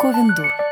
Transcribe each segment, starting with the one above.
Covendor.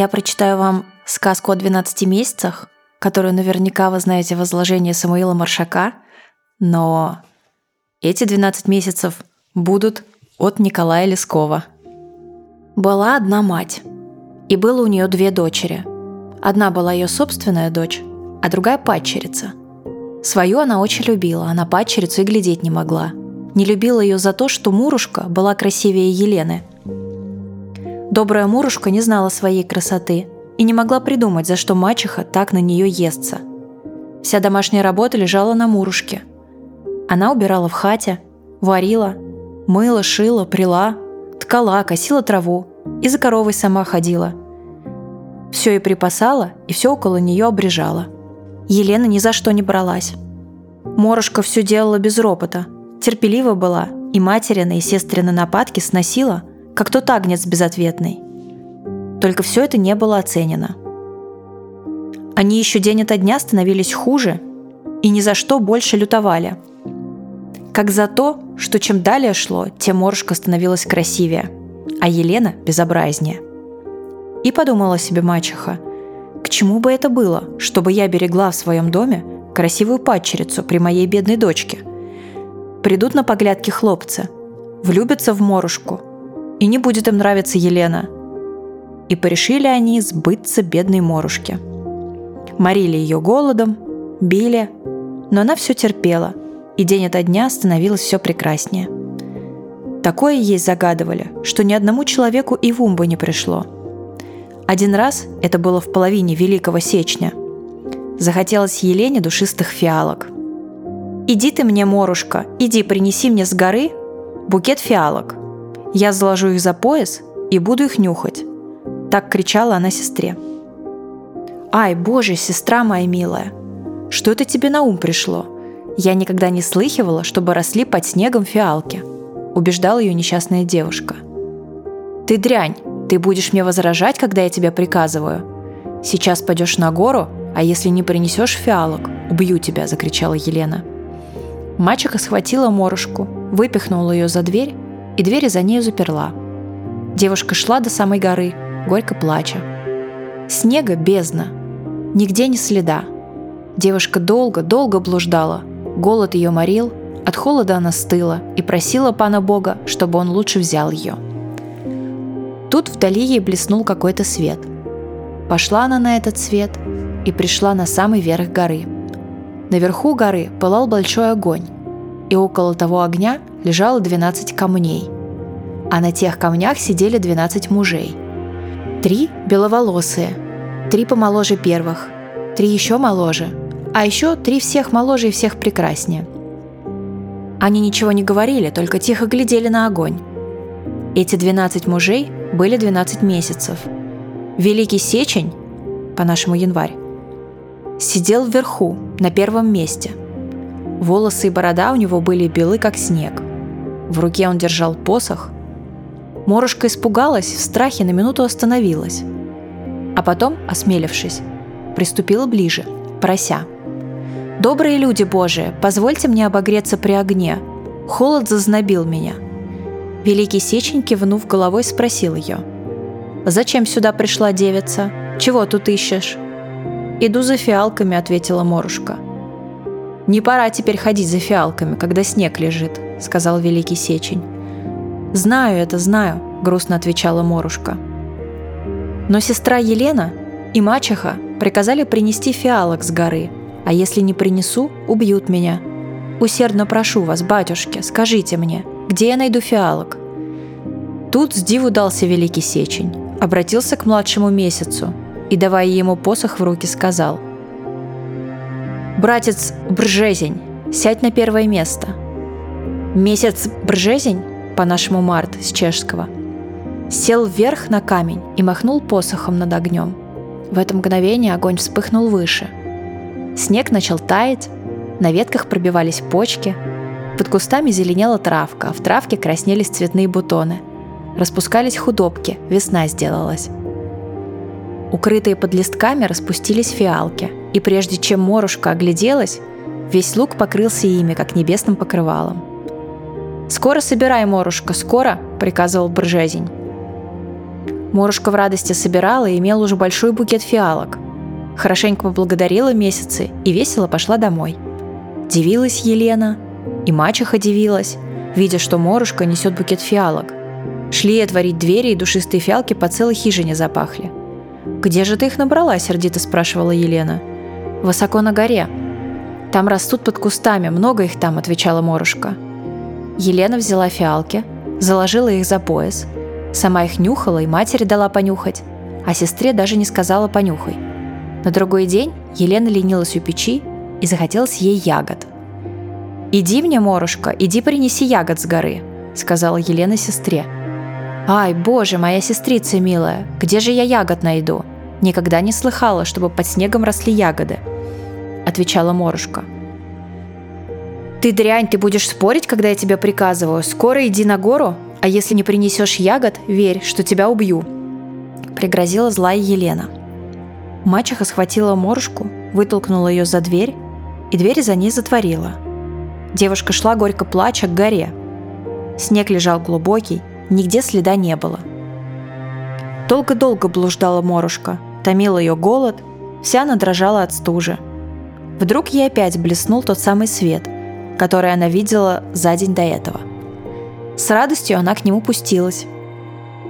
Я прочитаю вам сказку о 12 месяцах, которую наверняка вы знаете в изложении Самуила Маршака, но эти 12 месяцев будут от Николая Лескова. Была одна мать, и было у нее две дочери. Одна была ее собственная дочь, а другая падчерица. Свою она очень любила, а на падчерицу и глядеть не могла. Не любила ее за то, что Мурушка была красивее Елены – Добрая Мурушка не знала своей красоты и не могла придумать, за что мачеха так на нее естся. Вся домашняя работа лежала на Мурушке. Она убирала в хате, варила, мыла, шила, прила, ткала, косила траву и за коровой сама ходила. Все и припасала, и все около нее обрежала. Елена ни за что не бралась. Морушка все делала без ропота, терпелива была, и материны, и сестрины нападки сносила, как тот агнец безответный. Только все это не было оценено. Они еще день ото дня становились хуже и ни за что больше лютовали. Как за то, что чем далее шло, тем Морушка становилась красивее, а Елена – безобразнее. И подумала себе мачеха, к чему бы это было, чтобы я берегла в своем доме красивую падчерицу при моей бедной дочке? Придут на поглядки хлопцы, влюбятся в Морушку – и не будет им нравиться Елена. И порешили они сбыться бедной Морушке. Морили ее голодом, били, но она все терпела, и день ото дня становилось все прекраснее. Такое ей загадывали, что ни одному человеку и в ум бы не пришло. Один раз, это было в половине Великого Сечня, захотелось Елене душистых фиалок. «Иди ты мне, Морушка, иди принеси мне с горы букет фиалок», я заложу их за пояс и буду их нюхать. Так кричала она сестре. «Ай, боже, сестра моя милая, что это тебе на ум пришло? Я никогда не слыхивала, чтобы росли под снегом фиалки», убеждала ее несчастная девушка. «Ты дрянь, ты будешь мне возражать, когда я тебя приказываю. Сейчас пойдешь на гору, а если не принесешь фиалок, убью тебя», закричала Елена. Мачеха схватила морушку, выпихнула ее за дверь и двери за нею заперла. Девушка шла до самой горы, горько плача. Снега бездна, нигде ни следа. Девушка долго-долго блуждала, голод ее морил, от холода она стыла и просила пана Бога, чтобы он лучше взял ее. Тут вдали ей блеснул какой-то свет. Пошла она на этот свет и пришла на самый верх горы. Наверху горы пылал большой огонь, и около того огня лежало 12 камней, а на тех камнях сидели 12 мужей. Три беловолосые, три помоложе первых, три еще моложе, а еще три всех моложе и всех прекраснее. Они ничего не говорили, только тихо глядели на огонь. Эти 12 мужей были 12 месяцев. Великий Сечень, по-нашему январь, сидел вверху, на первом месте. Волосы и борода у него были белы, как снег – в руке он держал посох. Морушка испугалась, в страхе на минуту остановилась. А потом, осмелившись, приступила ближе, прося. «Добрые люди Божии, позвольте мне обогреться при огне. Холод зазнобил меня». Великий Сечень, кивнув головой, спросил ее. «Зачем сюда пришла девица? Чего тут ищешь?» «Иду за фиалками», — ответила Морушка. «Не пора теперь ходить за фиалками, когда снег лежит», — сказал Великий Сечень. «Знаю это, знаю», — грустно отвечала Морушка. Но сестра Елена и мачеха приказали принести фиалок с горы, а если не принесу, убьют меня. Усердно прошу вас, батюшки, скажите мне, где я найду фиалок?» Тут с диву дался великий сечень, обратился к младшему месяцу и, давая ему посох в руки, сказал «Братец Бржезень, сядь на первое место». Месяц Бржезень, по-нашему март с чешского, сел вверх на камень и махнул посохом над огнем. В это мгновение огонь вспыхнул выше. Снег начал таять, на ветках пробивались почки, под кустами зеленела травка, а в травке краснелись цветные бутоны – Распускались худобки, весна сделалась. Укрытые под листками распустились фиалки, и прежде чем Морушка огляделась, весь луг покрылся ими, как небесным покрывалом. «Скоро собирай, Морушка, скоро!» – приказывал Бржезень. Морушка в радости собирала и имела уже большой букет фиалок. Хорошенько поблагодарила месяцы и весело пошла домой. Дивилась Елена, и мачеха дивилась, видя, что Морушка несет букет фиалок. Шли отворить двери, и душистые фиалки по целой хижине запахли. «Где же ты их набрала?» – сердито спрашивала Елена. «Высоко на горе. Там растут под кустами, много их там», – отвечала Морушка. Елена взяла фиалки, заложила их за пояс, сама их нюхала и матери дала понюхать, а сестре даже не сказала «понюхай». На другой день Елена ленилась у печи и захотелось ей ягод. «Иди мне, Морушка, иди принеси ягод с горы», — сказала Елена сестре – «Ай, боже, моя сестрица милая, где же я ягод найду? Никогда не слыхала, чтобы под снегом росли ягоды», — отвечала Морушка. «Ты дрянь, ты будешь спорить, когда я тебе приказываю? Скоро иди на гору, а если не принесешь ягод, верь, что тебя убью», — пригрозила злая Елена. Мачеха схватила Морушку, вытолкнула ее за дверь, и дверь за ней затворила. Девушка шла горько плача к горе. Снег лежал глубокий, Нигде следа не было. Долго-долго блуждала Морушка, томил ее голод, вся она дрожала от стужи. Вдруг ей опять блеснул тот самый свет, который она видела за день до этого. С радостью она к нему пустилась.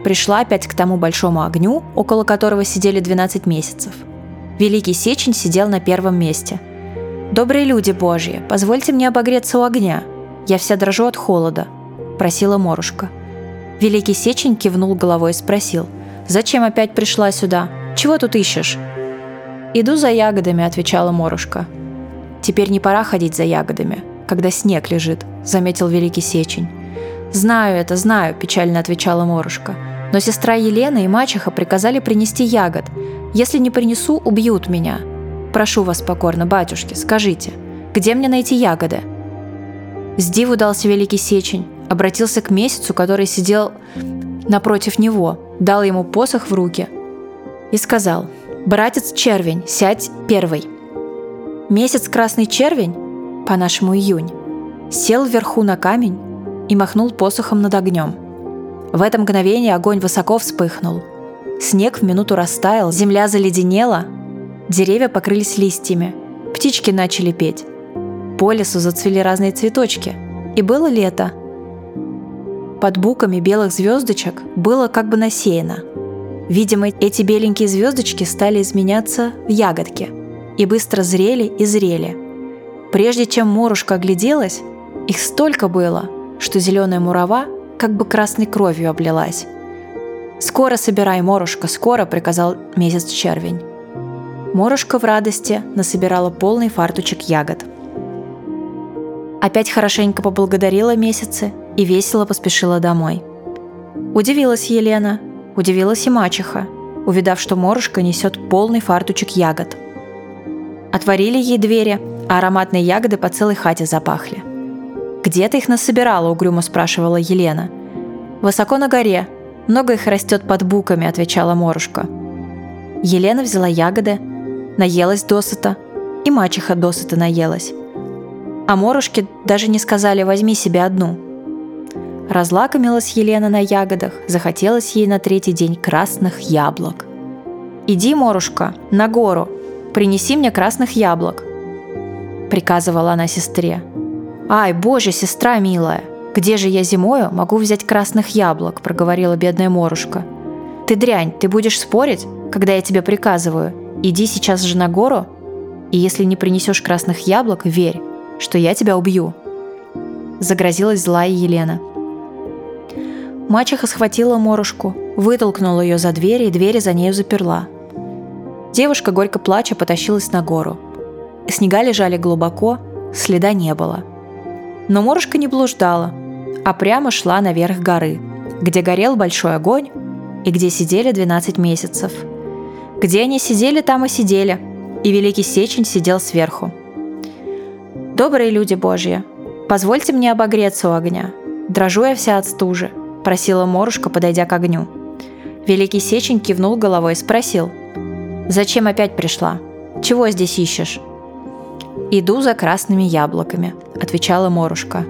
Пришла опять к тому большому огню, около которого сидели 12 месяцев. Великий Сечень сидел на первом месте. «Добрые люди Божьи, позвольте мне обогреться у огня. Я вся дрожу от холода», – просила Морушка – Великий Сечень кивнул головой и спросил, «Зачем опять пришла сюда? Чего тут ищешь?» «Иду за ягодами», — отвечала Морушка. «Теперь не пора ходить за ягодами, когда снег лежит», — заметил Великий Сечень. «Знаю это, знаю», — печально отвечала Морушка. «Но сестра Елена и мачеха приказали принести ягод. Если не принесу, убьют меня. Прошу вас покорно, батюшки, скажите, где мне найти ягоды?» С диву дался Великий Сечень обратился к месяцу, который сидел напротив него, дал ему посох в руки и сказал, «Братец червень, сядь первый». Месяц красный червень, по-нашему июнь, сел вверху на камень и махнул посохом над огнем. В это мгновение огонь высоко вспыхнул. Снег в минуту растаял, земля заледенела, деревья покрылись листьями, птички начали петь. По лесу зацвели разные цветочки. И было лето – под буками белых звездочек было как бы насеяно. Видимо, эти беленькие звездочки стали изменяться в ягодки и быстро зрели и зрели. Прежде чем Морушка огляделась, их столько было, что зеленая мурава как бы красной кровью облилась. «Скоро собирай, Морушка, скоро!» – приказал месяц червень. Морушка в радости насобирала полный фартучек ягод. Опять хорошенько поблагодарила месяцы и весело поспешила домой. Удивилась Елена, удивилась и мачеха, увидав, что Морушка несет полный фартучек ягод. Отворили ей двери, а ароматные ягоды по целой хате запахли. «Где ты их насобирала?» – угрюмо спрашивала Елена. «Высоко на горе. Много их растет под буками», – отвечала Морушка. Елена взяла ягоды, наелась досыта, и мачеха досыта наелась. А Морушке даже не сказали «возьми себе одну», Разлакомилась Елена на ягодах, захотелось ей на третий день красных яблок. «Иди, Морушка, на гору, принеси мне красных яблок», — приказывала она сестре. «Ай, боже, сестра милая, где же я зимою могу взять красных яблок?» — проговорила бедная Морушка. «Ты дрянь, ты будешь спорить, когда я тебе приказываю? Иди сейчас же на гору, и если не принесешь красных яблок, верь, что я тебя убью», Загрозилась злая Елена. Мачеха схватила Морушку, вытолкнула ее за дверь и двери за нею заперла. Девушка, горько плача, потащилась на гору. Снега лежали глубоко, следа не было. Но Морушка не блуждала, а прямо шла наверх горы, где горел большой огонь и где сидели 12 месяцев. Где они сидели, там и сидели, и Великий Сечень сидел сверху. «Добрые люди Божьи, позвольте мне обогреться у огня. Дрожу я вся от стужи», – просила Морушка, подойдя к огню. Великий Сечень кивнул головой и спросил. «Зачем опять пришла? Чего здесь ищешь?» «Иду за красными яблоками», – отвечала Морушка.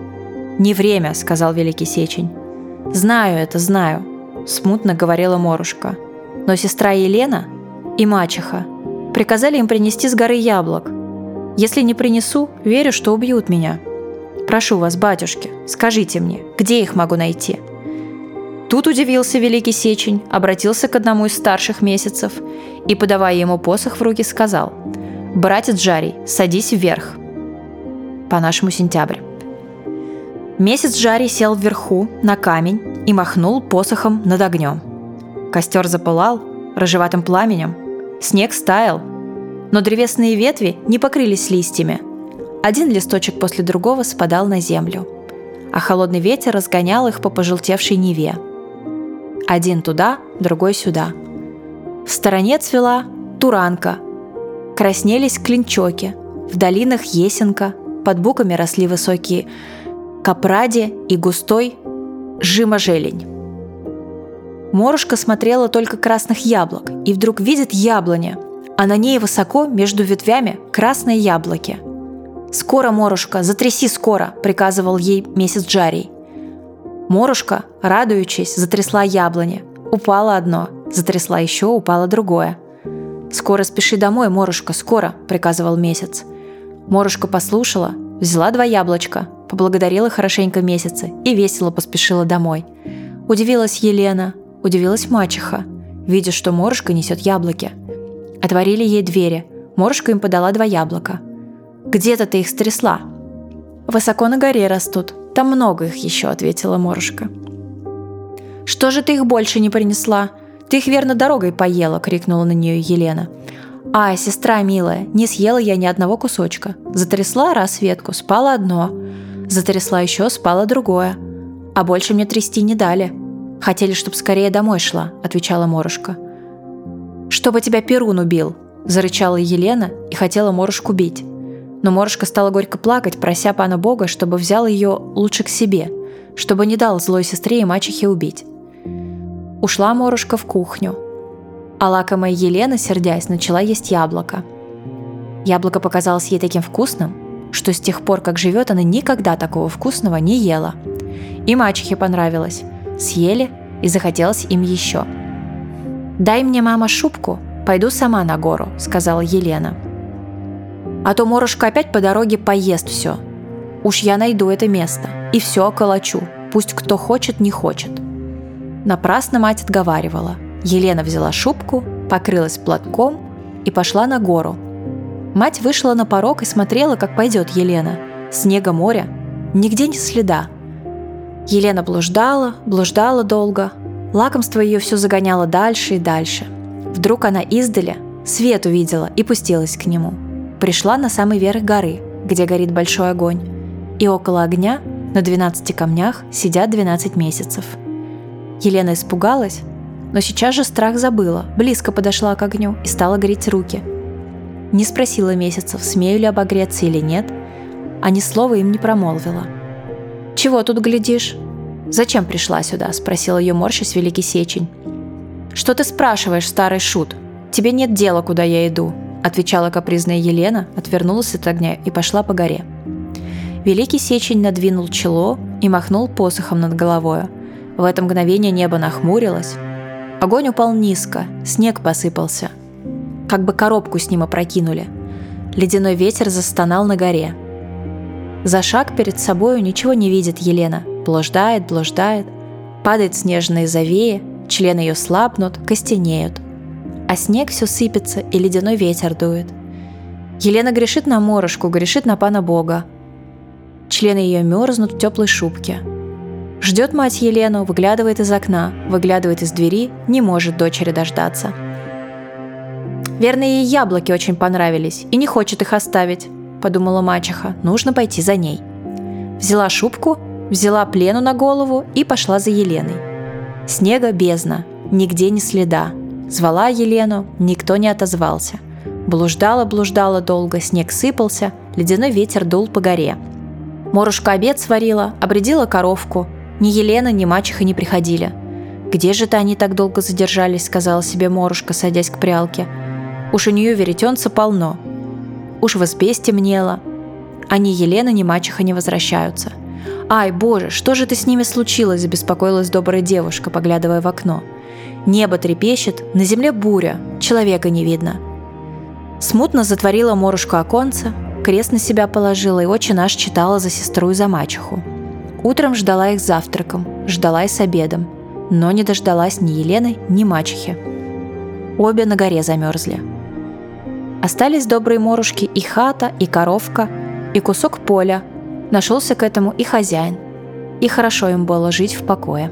«Не время», – сказал Великий Сечень. «Знаю это, знаю», – смутно говорила Морушка. Но сестра Елена и мачеха приказали им принести с горы яблок. Если не принесу, верю, что убьют меня. Прошу вас, батюшки, скажите мне, где их могу найти?» Тут удивился Великий Сечень, обратился к одному из старших месяцев и, подавая ему посох в руки, сказал «Братец Жарий, садись вверх». По-нашему сентябрь. Месяц Жарий сел вверху, на камень, и махнул посохом над огнем. Костер запылал рыжеватым пламенем, снег стаял, но древесные ветви не покрылись листьями. Один листочек после другого спадал на землю, а холодный ветер разгонял их по пожелтевшей Неве. Один туда, другой сюда. В стороне цвела туранка, краснелись клинчоки, в долинах есенка, под буками росли высокие капради и густой жима-желень. Морушка смотрела только красных яблок и вдруг видит яблоня, а на ней высоко между ветвями красные яблоки. «Скоро, Морушка, затряси скоро!» – приказывал ей месяц Джарий. Морушка, радуючись, затрясла яблони. Упало одно, затрясла еще, упало другое. «Скоро спеши домой, Морушка, скоро!» – приказывал месяц. Морушка послушала, взяла два яблочка, поблагодарила хорошенько месяца и весело поспешила домой. Удивилась Елена, удивилась мачеха, видя, что Морушка несет яблоки. Отворили ей двери. Морушка им подала два яблока. «Где-то ты их стрясла?» «Высоко на горе растут. Там много их еще», — ответила Морушка. «Что же ты их больше не принесла? Ты их верно дорогой поела!» — крикнула на нее Елена. «Ай, сестра милая, не съела я ни одного кусочка. Затрясла раз ветку, спала одно. Затрясла еще, спало другое. А больше мне трясти не дали. Хотели, чтоб скорее домой шла, отвечала Морушка. Чтобы тебя Перун убил, зарычала Елена и хотела Морушку бить. Но Морушка стала горько плакать, прося пана Бога, чтобы взял ее лучше к себе, чтобы не дал злой сестре и мачехе убить. Ушла Морушка в кухню. А лакомая Елена, сердясь, начала есть яблоко. Яблоко показалось ей таким вкусным, что с тех пор, как живет, она никогда такого вкусного не ела. И мачехе понравилось. Съели и захотелось им еще. «Дай мне, мама, шубку, пойду сама на гору», — сказала Елена. «А то Морошка опять по дороге поест все. Уж я найду это место и все околочу, пусть кто хочет, не хочет». Напрасно мать отговаривала. Елена взяла шубку, покрылась платком и пошла на гору, Мать вышла на порог и смотрела, как пойдет Елена. Снега моря, нигде не следа. Елена блуждала, блуждала долго. Лакомство ее все загоняло дальше и дальше. Вдруг она издали свет увидела и пустилась к нему. Пришла на самый верх горы, где горит большой огонь. И около огня на 12 камнях сидят 12 месяцев. Елена испугалась, но сейчас же страх забыла, близко подошла к огню и стала греть руки – не спросила месяцев, смею ли обогреться или нет, а ни слова им не промолвила. «Чего тут глядишь?» «Зачем пришла сюда?» – спросил ее морщись Великий Сечень. «Что ты спрашиваешь, старый шут? Тебе нет дела, куда я иду», – отвечала капризная Елена, отвернулась от огня и пошла по горе. Великий Сечень надвинул чело и махнул посохом над головой. В это мгновение небо нахмурилось. Огонь упал низко, снег посыпался – как бы коробку с ним опрокинули. Ледяной ветер застонал на горе. За шаг перед собою ничего не видит Елена. Блуждает, блуждает. Падает снежные завеи, члены ее слабнут, костенеют. А снег все сыпется, и ледяной ветер дует. Елена грешит на морожку, грешит на пана Бога. члены ее мерзнут в теплой шубке. Ждет мать Елену, выглядывает из окна, выглядывает из двери, не может дочери дождаться. Верно, ей яблоки очень понравились и не хочет их оставить, подумала мачеха, нужно пойти за ней. Взяла шубку, взяла плену на голову и пошла за Еленой. Снега бездна, нигде ни следа. Звала Елену, никто не отозвался. Блуждала-блуждала долго, снег сыпался, ледяной ветер дул по горе. Морушка обед сварила, обредила коровку. Ни Елена, ни мачеха не приходили. «Где же-то они так долго задержались?» — сказала себе Морушка, садясь к прялке. «Уж у нее веретенца полно. Уж в избе стемнело. А ни Елена, ни мачеха не возвращаются. «Ай, боже, что же это с ними случилось?» – забеспокоилась добрая девушка, поглядывая в окно. Небо трепещет, на земле буря, человека не видно. Смутно затворила Морушка оконца, крест на себя положила и очень наш читала за сестру и за мачеху. Утром ждала их завтраком, ждала и с обедом, но не дождалась ни Елены, ни мачехи. Обе на горе замерзли. Остались добрые морушки и хата, и коровка, и кусок поля, Нашелся к этому и хозяин. И хорошо им было жить в покое.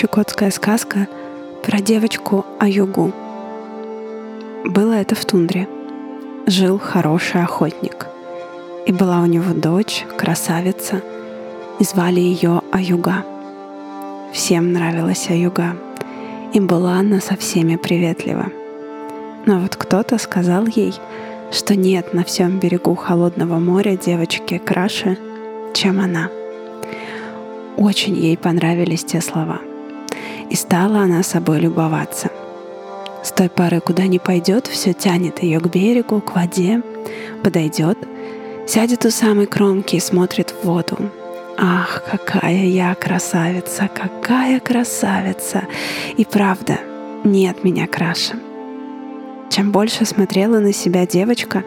Чукотская сказка про девочку Аюгу. Было это в тундре – жил хороший охотник. И была у него дочь, красавица, и звали ее Аюга. Всем нравилась Аюга, и была она со всеми приветлива. Но вот кто-то сказал ей, что нет на всем берегу холодного моря девочки краше, чем она. Очень ей понравились те слова. И стала она собой любоваться — с той поры, куда не пойдет, все тянет ее к берегу, к воде, подойдет, сядет у самой кромки и смотрит в воду. Ах, какая я красавица, какая красавица! И правда, нет меня краше. Чем больше смотрела на себя девочка,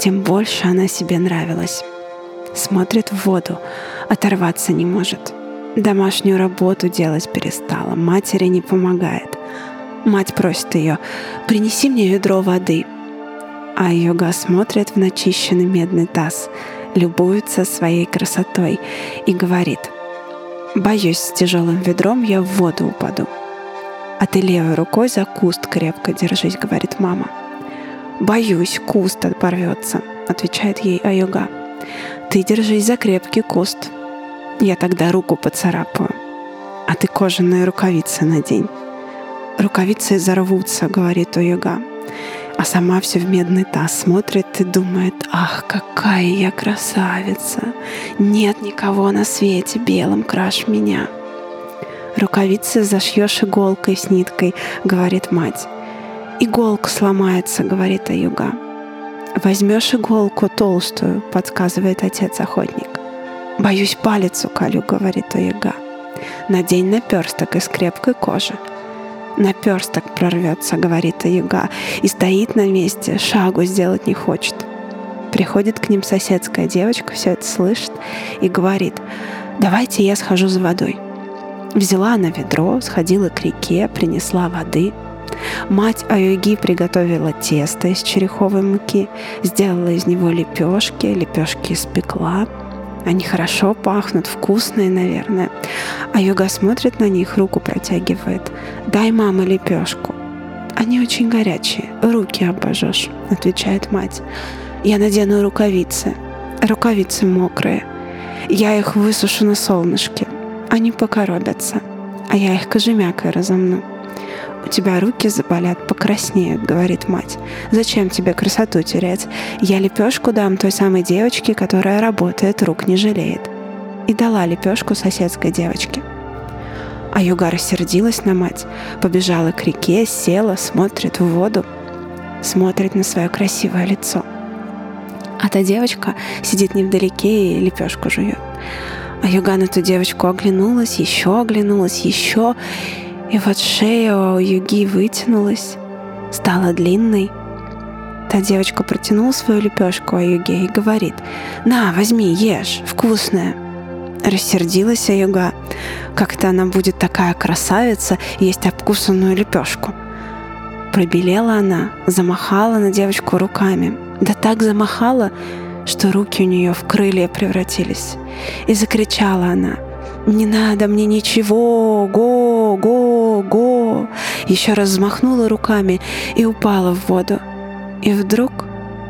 тем больше она себе нравилась. Смотрит в воду, оторваться не может. Домашнюю работу делать перестала, матери не помогает. Мать просит ее, принеси мне ведро воды. А Йога смотрит в начищенный медный таз, любуется своей красотой и говорит, «Боюсь, с тяжелым ведром я в воду упаду». «А ты левой рукой за куст крепко держись», — говорит мама. «Боюсь, куст порвется», — отвечает ей Аюга. «Ты держись за крепкий куст. Я тогда руку поцарапаю. А ты кожаные рукавицы надень». Рукавицы зарвутся, говорит Уюга. А сама все в медный таз смотрит и думает, ах, какая я красавица. Нет никого на свете белым краш меня. Рукавицы зашьешь иголкой с ниткой, говорит мать. Иголка сломается, говорит Аюга. Возьмешь иголку толстую, подсказывает отец-охотник. Боюсь палец уколю, говорит Аюга. Надень наперсток из крепкой кожи, наперсток прорвется, говорит Аюга, и стоит на месте, шагу сделать не хочет. Приходит к ним соседская девочка, все это слышит и говорит, давайте я схожу за водой. Взяла она ведро, сходила к реке, принесла воды. Мать Аюги приготовила тесто из череховой муки, сделала из него лепешки, лепешки испекла, они хорошо пахнут, вкусные, наверное. А Йога смотрит на них, руку протягивает. «Дай, мама, лепешку». «Они очень горячие, руки обожжешь», — отвечает мать. «Я надену рукавицы. Рукавицы мокрые. Я их высушу на солнышке. Они покоробятся, а я их кожемякой разомну». «У тебя руки заболят, покраснеют», — говорит мать. «Зачем тебе красоту терять? Я лепешку дам той самой девочке, которая работает, рук не жалеет». И дала лепешку соседской девочке. А Юга рассердилась на мать, побежала к реке, села, смотрит в воду, смотрит на свое красивое лицо. А та девочка сидит невдалеке и лепешку жует. А Юга на ту девочку оглянулась, еще оглянулась, еще, и вот шея у Юги вытянулась, стала длинной. Та девочка протянула свою лепешку Аюге и говорит, «На, возьми, ешь, вкусная». Рассердилась Аюга. Как-то она будет такая красавица есть обкусанную лепешку. Пробелела она, замахала на девочку руками. Да так замахала, что руки у нее в крылья превратились. И закричала она, «Не надо мне ничего! Го! Го! Го!» Еще раз взмахнула руками и упала в воду. И вдруг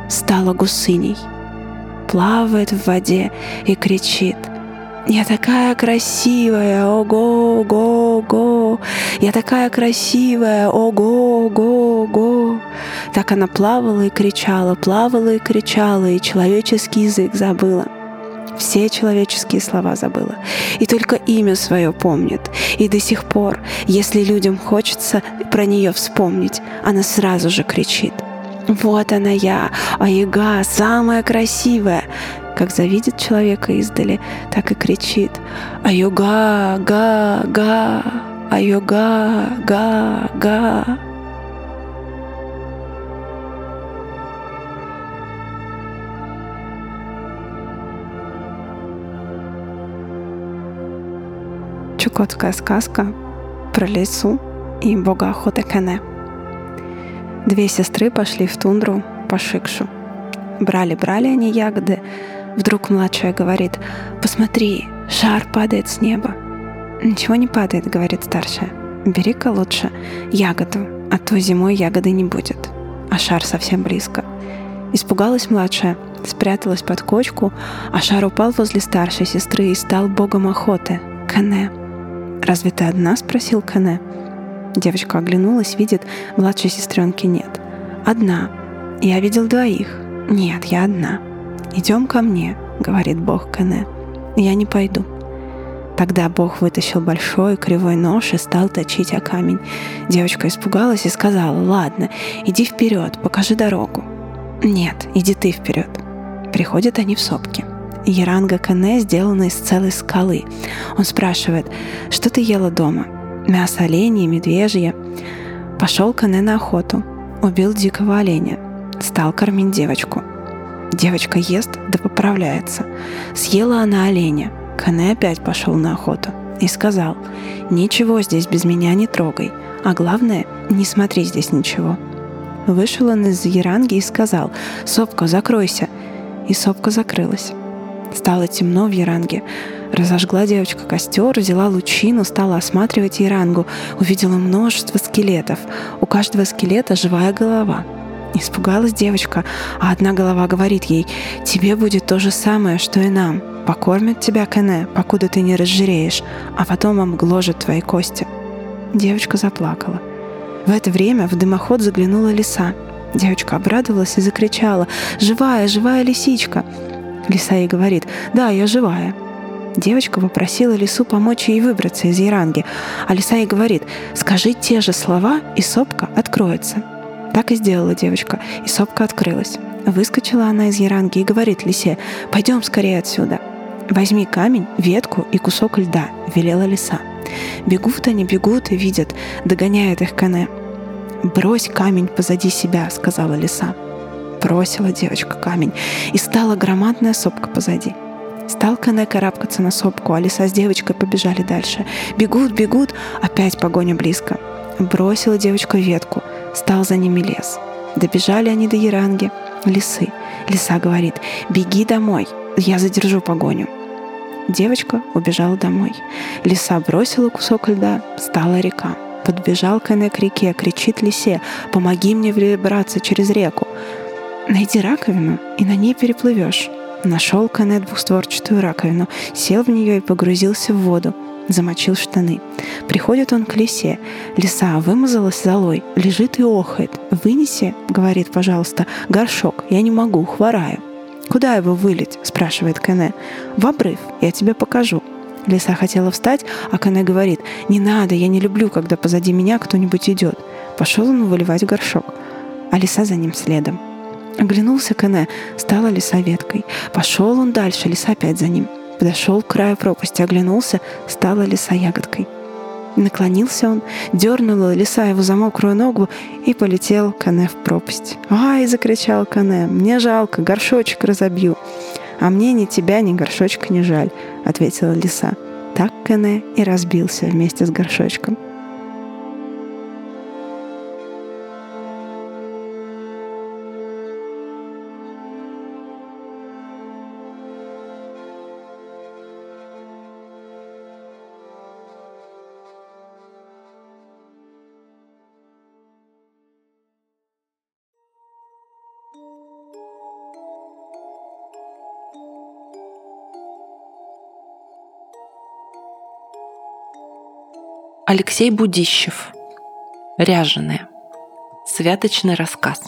стала гусыней. Плавает в воде и кричит – я такая красивая, ого, го, го. Я такая красивая, ого, го, го. Так она плавала и кричала, плавала и кричала, и человеческий язык забыла. Все человеческие слова забыла. И только имя свое помнит. И до сих пор, если людям хочется про нее вспомнить, она сразу же кричит. Вот она я, Аяга, самая красивая. Как завидит человека издали, так и кричит «Айога, га, га, айога, га, га». Чукотская сказка про лесу и бога охоты Кене. Две сестры пошли в тундру по Шикшу. Брали-брали они ягоды, Вдруг младшая говорит, «Посмотри, шар падает с неба». «Ничего не падает», — говорит старшая. «Бери-ка лучше ягоду, а то зимой ягоды не будет». А шар совсем близко. Испугалась младшая, спряталась под кочку, а шар упал возле старшей сестры и стал богом охоты. Кане. «Разве ты одна?» — спросил Кане. Девочка оглянулась, видит, младшей сестренки нет. «Одна. Я видел двоих. Нет, я одна». «Идем ко мне», — говорит Бог Кене. «Я не пойду». Тогда Бог вытащил большой кривой нож и стал точить о камень. Девочка испугалась и сказала, «Ладно, иди вперед, покажи дорогу». «Нет, иди ты вперед». Приходят они в сопки. Яранга Кане сделана из целой скалы. Он спрашивает, что ты ела дома? Мясо оленя медвежье. Пошел Кане на охоту. Убил дикого оленя. Стал кормить девочку. Девочка ест, да поправляется. Съела она оленя. Кане опять пошел на охоту и сказал, «Ничего здесь без меня не трогай, а главное, не смотри здесь ничего». Вышел он из Яранги и сказал, «Сопка, закройся!» И сопка закрылась. Стало темно в Яранге. Разожгла девочка костер, взяла лучину, стала осматривать Ярангу, увидела множество скелетов. У каждого скелета живая голова — Испугалась девочка, а одна голова говорит ей, «Тебе будет то же самое, что и нам. Покормят тебя, Кене, покуда ты не разжиреешь, а потом обгложат твои кости». Девочка заплакала. В это время в дымоход заглянула лиса. Девочка обрадовалась и закричала, «Живая, живая лисичка!» Лиса ей говорит, «Да, я живая». Девочка попросила лису помочь ей выбраться из Яранги, а лиса ей говорит, «Скажи те же слова, и сопка откроется». Так и сделала девочка, и сопка открылась. Выскочила она из яранги и говорит лисе, «Пойдем скорее отсюда». «Возьми камень, ветку и кусок льда», — велела лиса. Бегут они, бегут и видят, догоняет их Кане. «Брось камень позади себя», — сказала лиса. Бросила девочка камень, и стала громадная сопка позади. Стал Кане карабкаться на сопку, а лиса с девочкой побежали дальше. Бегут, бегут, опять погоня близко. Бросила девочка ветку — Стал за ними лес. Добежали они до Яранги, лисы. Лиса говорит, беги домой, я задержу погоню. Девочка убежала домой. Лиса бросила кусок льда, стала река. Подбежал Кене к реке, кричит лисе, помоги мне перебраться через реку. Найди раковину, и на ней переплывешь. Нашел Кене двухстворчатую раковину, сел в нее и погрузился в воду замочил штаны. Приходит он к лисе. Лиса вымазалась золой, лежит и охает. «Вынеси, — говорит, пожалуйста, — горшок, я не могу, хвораю». «Куда его вылить?» — спрашивает Кене. «В обрыв, я тебе покажу». Лиса хотела встать, а Кене говорит, «Не надо, я не люблю, когда позади меня кто-нибудь идет». Пошел он выливать горшок, а лиса за ним следом. Оглянулся Кене, стала лиса веткой. Пошел он дальше, лиса опять за ним. Подошел к краю пропасти, оглянулся, стала лиса ягодкой. Наклонился он, дернула лиса его за мокрую ногу и полетел Кане в пропасть. «Ай!» — закричал Кане. «Мне жалко, горшочек разобью». «А мне ни тебя, ни горшочка не жаль», — ответила лиса. Так Кане и разбился вместе с горшочком. Алексей Будищев. Ряженые. Святочный рассказ.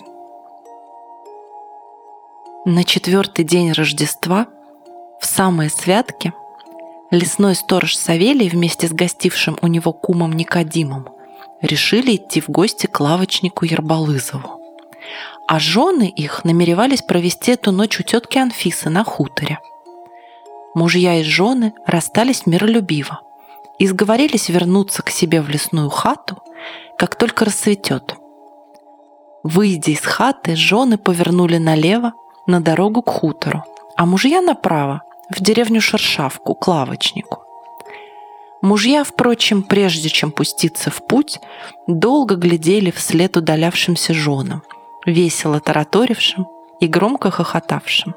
На четвертый день Рождества, в самые святки, лесной сторож Савелий вместе с гостившим у него кумом Никодимом решили идти в гости к лавочнику Ербалызову. А жены их намеревались провести эту ночь у тетки Анфисы на хуторе. Мужья и жены расстались миролюбиво и сговорились вернуться к себе в лесную хату, как только рассветет. Выйдя из хаты, жены повернули налево на дорогу к хутору, а мужья направо, в деревню Шершавку, к лавочнику. Мужья, впрочем, прежде чем пуститься в путь, долго глядели вслед удалявшимся женам, весело тараторившим и громко хохотавшим.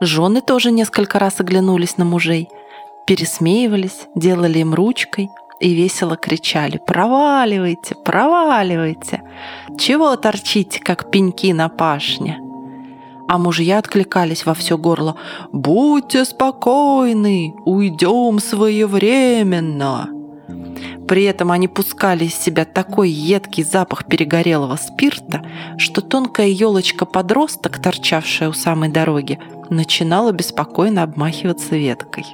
Жены тоже несколько раз оглянулись на мужей – пересмеивались, делали им ручкой и весело кричали «Проваливайте, проваливайте! Чего торчите, как пеньки на пашне?» А мужья откликались во все горло «Будьте спокойны, уйдем своевременно!» При этом они пускали из себя такой едкий запах перегорелого спирта, что тонкая елочка-подросток, торчавшая у самой дороги, начинала беспокойно обмахиваться веткой.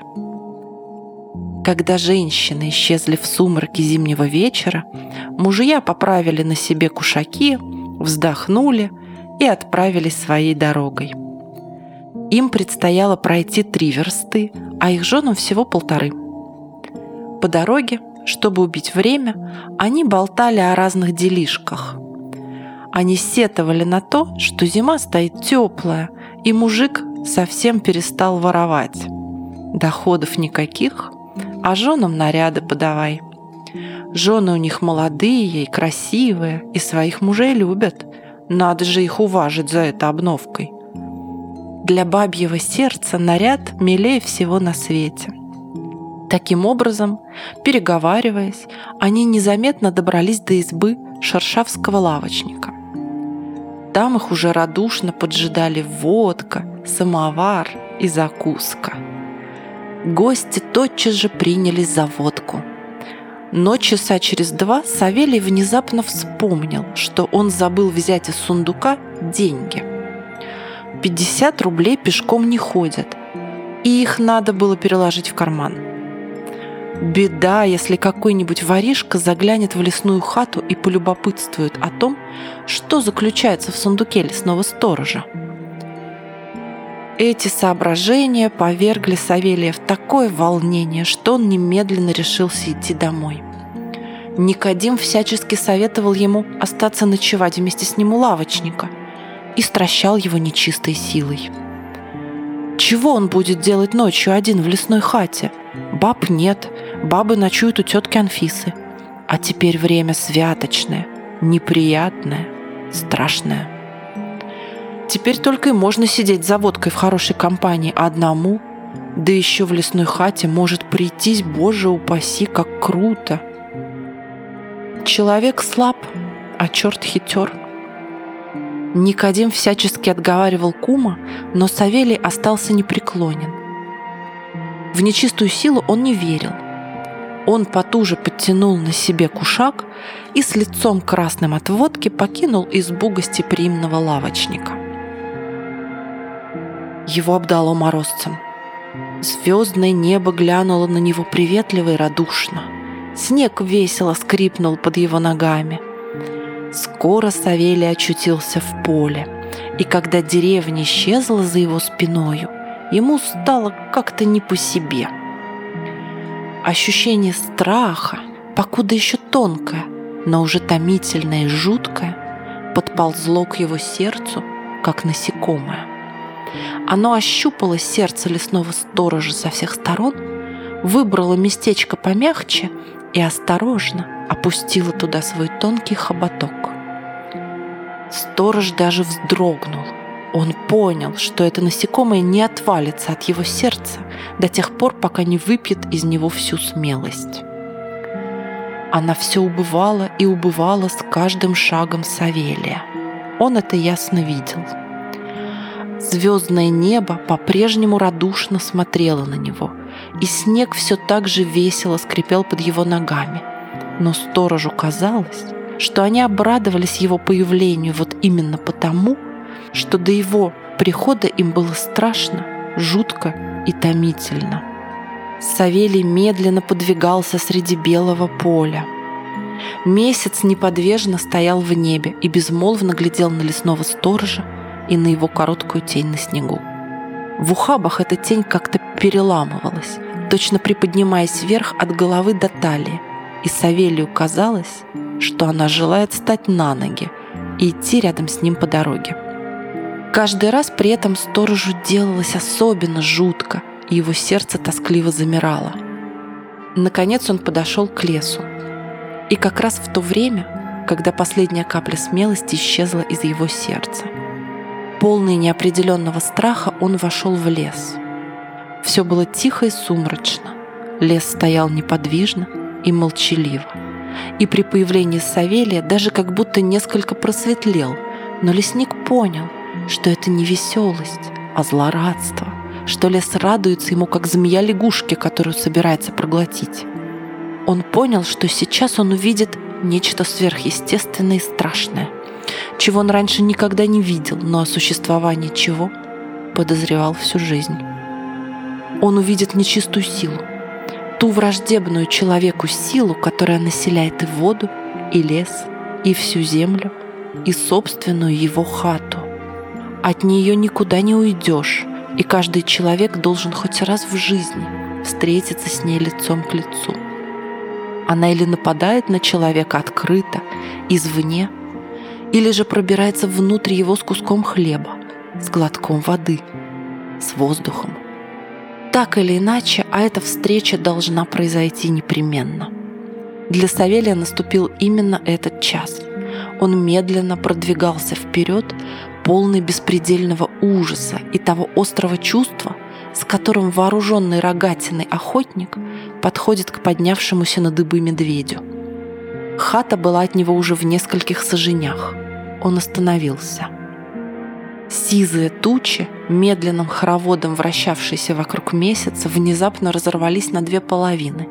Когда женщины исчезли в сумраке зимнего вечера, мужья поправили на себе кушаки, вздохнули и отправились своей дорогой. Им предстояло пройти три версты, а их женам всего полторы. По дороге, чтобы убить время, они болтали о разных делишках. Они сетовали на то, что зима стоит теплая, и мужик совсем перестал воровать. Доходов никаких, а женам наряды подавай. Жены у них молодые и красивые, и своих мужей любят. Надо же их уважить за это обновкой. Для бабьего сердца наряд милее всего на свете. Таким образом, переговариваясь, они незаметно добрались до избы шершавского лавочника. Там их уже радушно поджидали водка, самовар и закуска – Гости тотчас же принялись за водку. Но часа через два Савелий внезапно вспомнил, что он забыл взять из сундука деньги. 50 рублей пешком не ходят, и их надо было переложить в карман. Беда, если какой-нибудь воришка заглянет в лесную хату и полюбопытствует о том, что заключается в сундуке лесного сторожа. Эти соображения повергли Савелия в такое волнение, что он немедленно решился идти домой. Никодим всячески советовал ему остаться ночевать вместе с ним у лавочника и стращал его нечистой силой. Чего он будет делать ночью один в лесной хате? Баб нет, бабы ночуют у тетки Анфисы. А теперь время святочное, неприятное, страшное. Теперь только и можно сидеть за водкой в хорошей компании одному, да еще в лесной хате может прийтись, боже упаси, как круто. Человек слаб, а черт хитер. Никодим всячески отговаривал кума, но Савелий остался непреклонен. В нечистую силу он не верил. Он потуже подтянул на себе кушак и с лицом красным от водки покинул избу гостеприимного лавочника. Его обдало морозцем. Звездное небо глянуло на него приветливо и радушно. Снег весело скрипнул под его ногами. Скоро Савелий очутился в поле, и когда деревня исчезла за его спиною, ему стало как-то не по себе. ощущение страха, покуда еще тонкое, но уже томительное и жуткое, подползло к его сердцу, как насекомое. Оно ощупало сердце лесного сторожа со всех сторон, выбрало местечко помягче и осторожно опустило туда свой тонкий хоботок. Сторож даже вздрогнул. Он понял, что это насекомое не отвалится от его сердца до тех пор, пока не выпьет из него всю смелость. Она все убывала и убывала с каждым шагом Савелия. Он это ясно видел. Звездное небо по-прежнему радушно смотрело на него, и снег все так же весело скрипел под его ногами. Но сторожу казалось, что они обрадовались его появлению вот именно потому, что до его прихода им было страшно, жутко и томительно. Савелий медленно подвигался среди белого поля. Месяц неподвижно стоял в небе и безмолвно глядел на лесного сторожа и на его короткую тень на снегу. В ухабах эта тень как-то переламывалась, точно приподнимаясь вверх от головы до талии, и Савелию казалось, что она желает встать на ноги и идти рядом с ним по дороге. Каждый раз при этом сторожу делалось особенно жутко, и его сердце тоскливо замирало. Наконец он подошел к лесу. И как раз в то время, когда последняя капля смелости исчезла из его сердца. Полный неопределенного страха он вошел в лес. Все было тихо и сумрачно. Лес стоял неподвижно и молчаливо. И при появлении Савелия даже как будто несколько просветлел, но лесник понял, что это не веселость, а злорадство, что лес радуется ему, как змея лягушке, которую собирается проглотить. Он понял, что сейчас он увидит нечто сверхъестественное и страшное, чего он раньше никогда не видел, но о существовании чего подозревал всю жизнь. Он увидит нечистую силу, ту враждебную человеку силу, которая населяет и воду, и лес, и всю землю, и собственную его хату. От нее никуда не уйдешь, и каждый человек должен хоть раз в жизни встретиться с ней лицом к лицу. Она или нападает на человека открыто, извне, или же пробирается внутрь его с куском хлеба, с глотком воды, с воздухом. Так или иначе, а эта встреча должна произойти непременно. Для Савелия наступил именно этот час. Он медленно продвигался вперед, полный беспредельного ужаса и того острого чувства, с которым вооруженный рогатиной охотник подходит к поднявшемуся на дыбы медведю. Хата была от него уже в нескольких саженях. Он остановился. Сизые тучи, медленным хороводом вращавшиеся вокруг месяца, внезапно разорвались на две половины.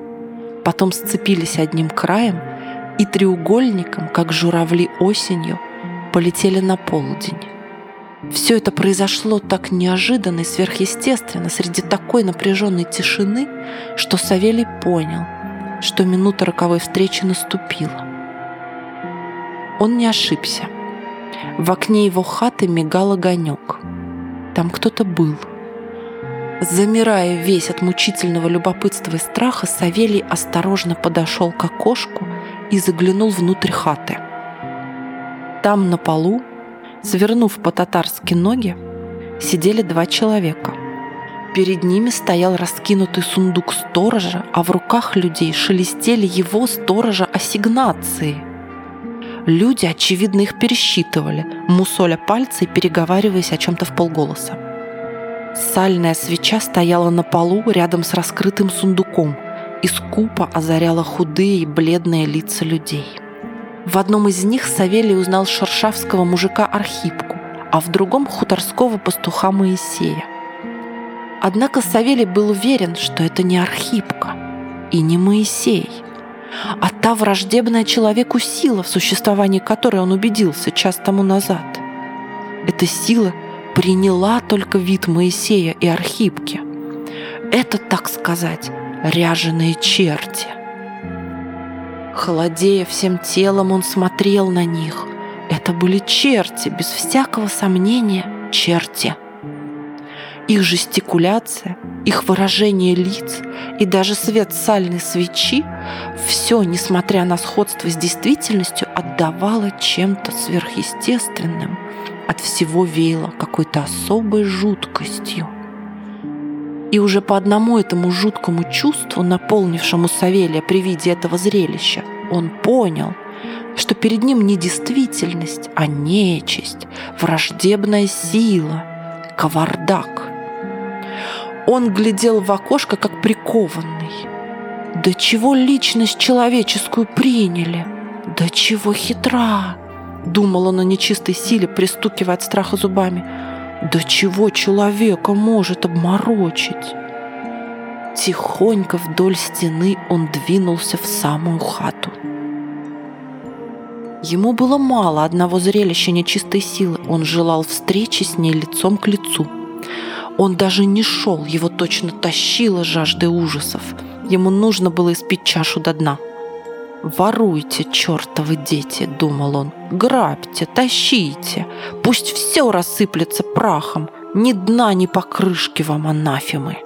Потом сцепились одним краем и треугольником, как журавли осенью, полетели на полдень. Все это произошло так неожиданно и сверхъестественно среди такой напряженной тишины, что Савелий понял, что минута роковой встречи наступила. Он не ошибся. В окне его хаты мигал огонек. Там кто-то был. Замирая весь от мучительного любопытства и страха, Савелий осторожно подошел к окошку и заглянул внутрь хаты. Там на полу Свернув по-татарски ноги, сидели два человека. Перед ними стоял раскинутый сундук сторожа, а в руках людей шелестели его сторожа ассигнации. Люди, очевидно, их пересчитывали, мусоля пальцы и переговариваясь о чем-то в полголоса. Сальная свеча стояла на полу рядом с раскрытым сундуком и скупо озаряла худые и бледные лица людей. В одном из них Савелий узнал шершавского мужика Архипку, а в другом хуторского пастуха Моисея. Однако Савелий был уверен, что это не Архипка и не Моисей, а та враждебная человеку сила, в существовании которой он убедился час тому назад. Эта сила приняла только вид Моисея и Архипки. Это, так сказать, ряженые черти. Холодея всем телом, он смотрел на них. Это были черти, без всякого сомнения, черти. Их жестикуляция, их выражение лиц и даже свет сальной свечи – все, несмотря на сходство с действительностью, отдавало чем-то сверхъестественным. От всего веяло какой-то особой жуткостью. И уже по одному этому жуткому чувству, наполнившему Савелия при виде этого зрелища, он понял, что перед ним не действительность, а нечисть, враждебная сила, кавардак – он глядел в окошко, как прикованный. Да чего личность человеческую приняли? Да чего хитра? Думал он о нечистой силе, пристукивая от страха зубами. Да чего человека может обморочить? Тихонько вдоль стены он двинулся в самую хату. Ему было мало одного зрелища нечистой силы. Он желал встречи с ней лицом к лицу – он даже не шел, его точно тащила жажда ужасов. Ему нужно было испить чашу до дна. «Воруйте, чертовы дети!» — думал он. «Грабьте, тащите! Пусть все рассыплется прахом! Ни дна, ни покрышки вам, анафемы!»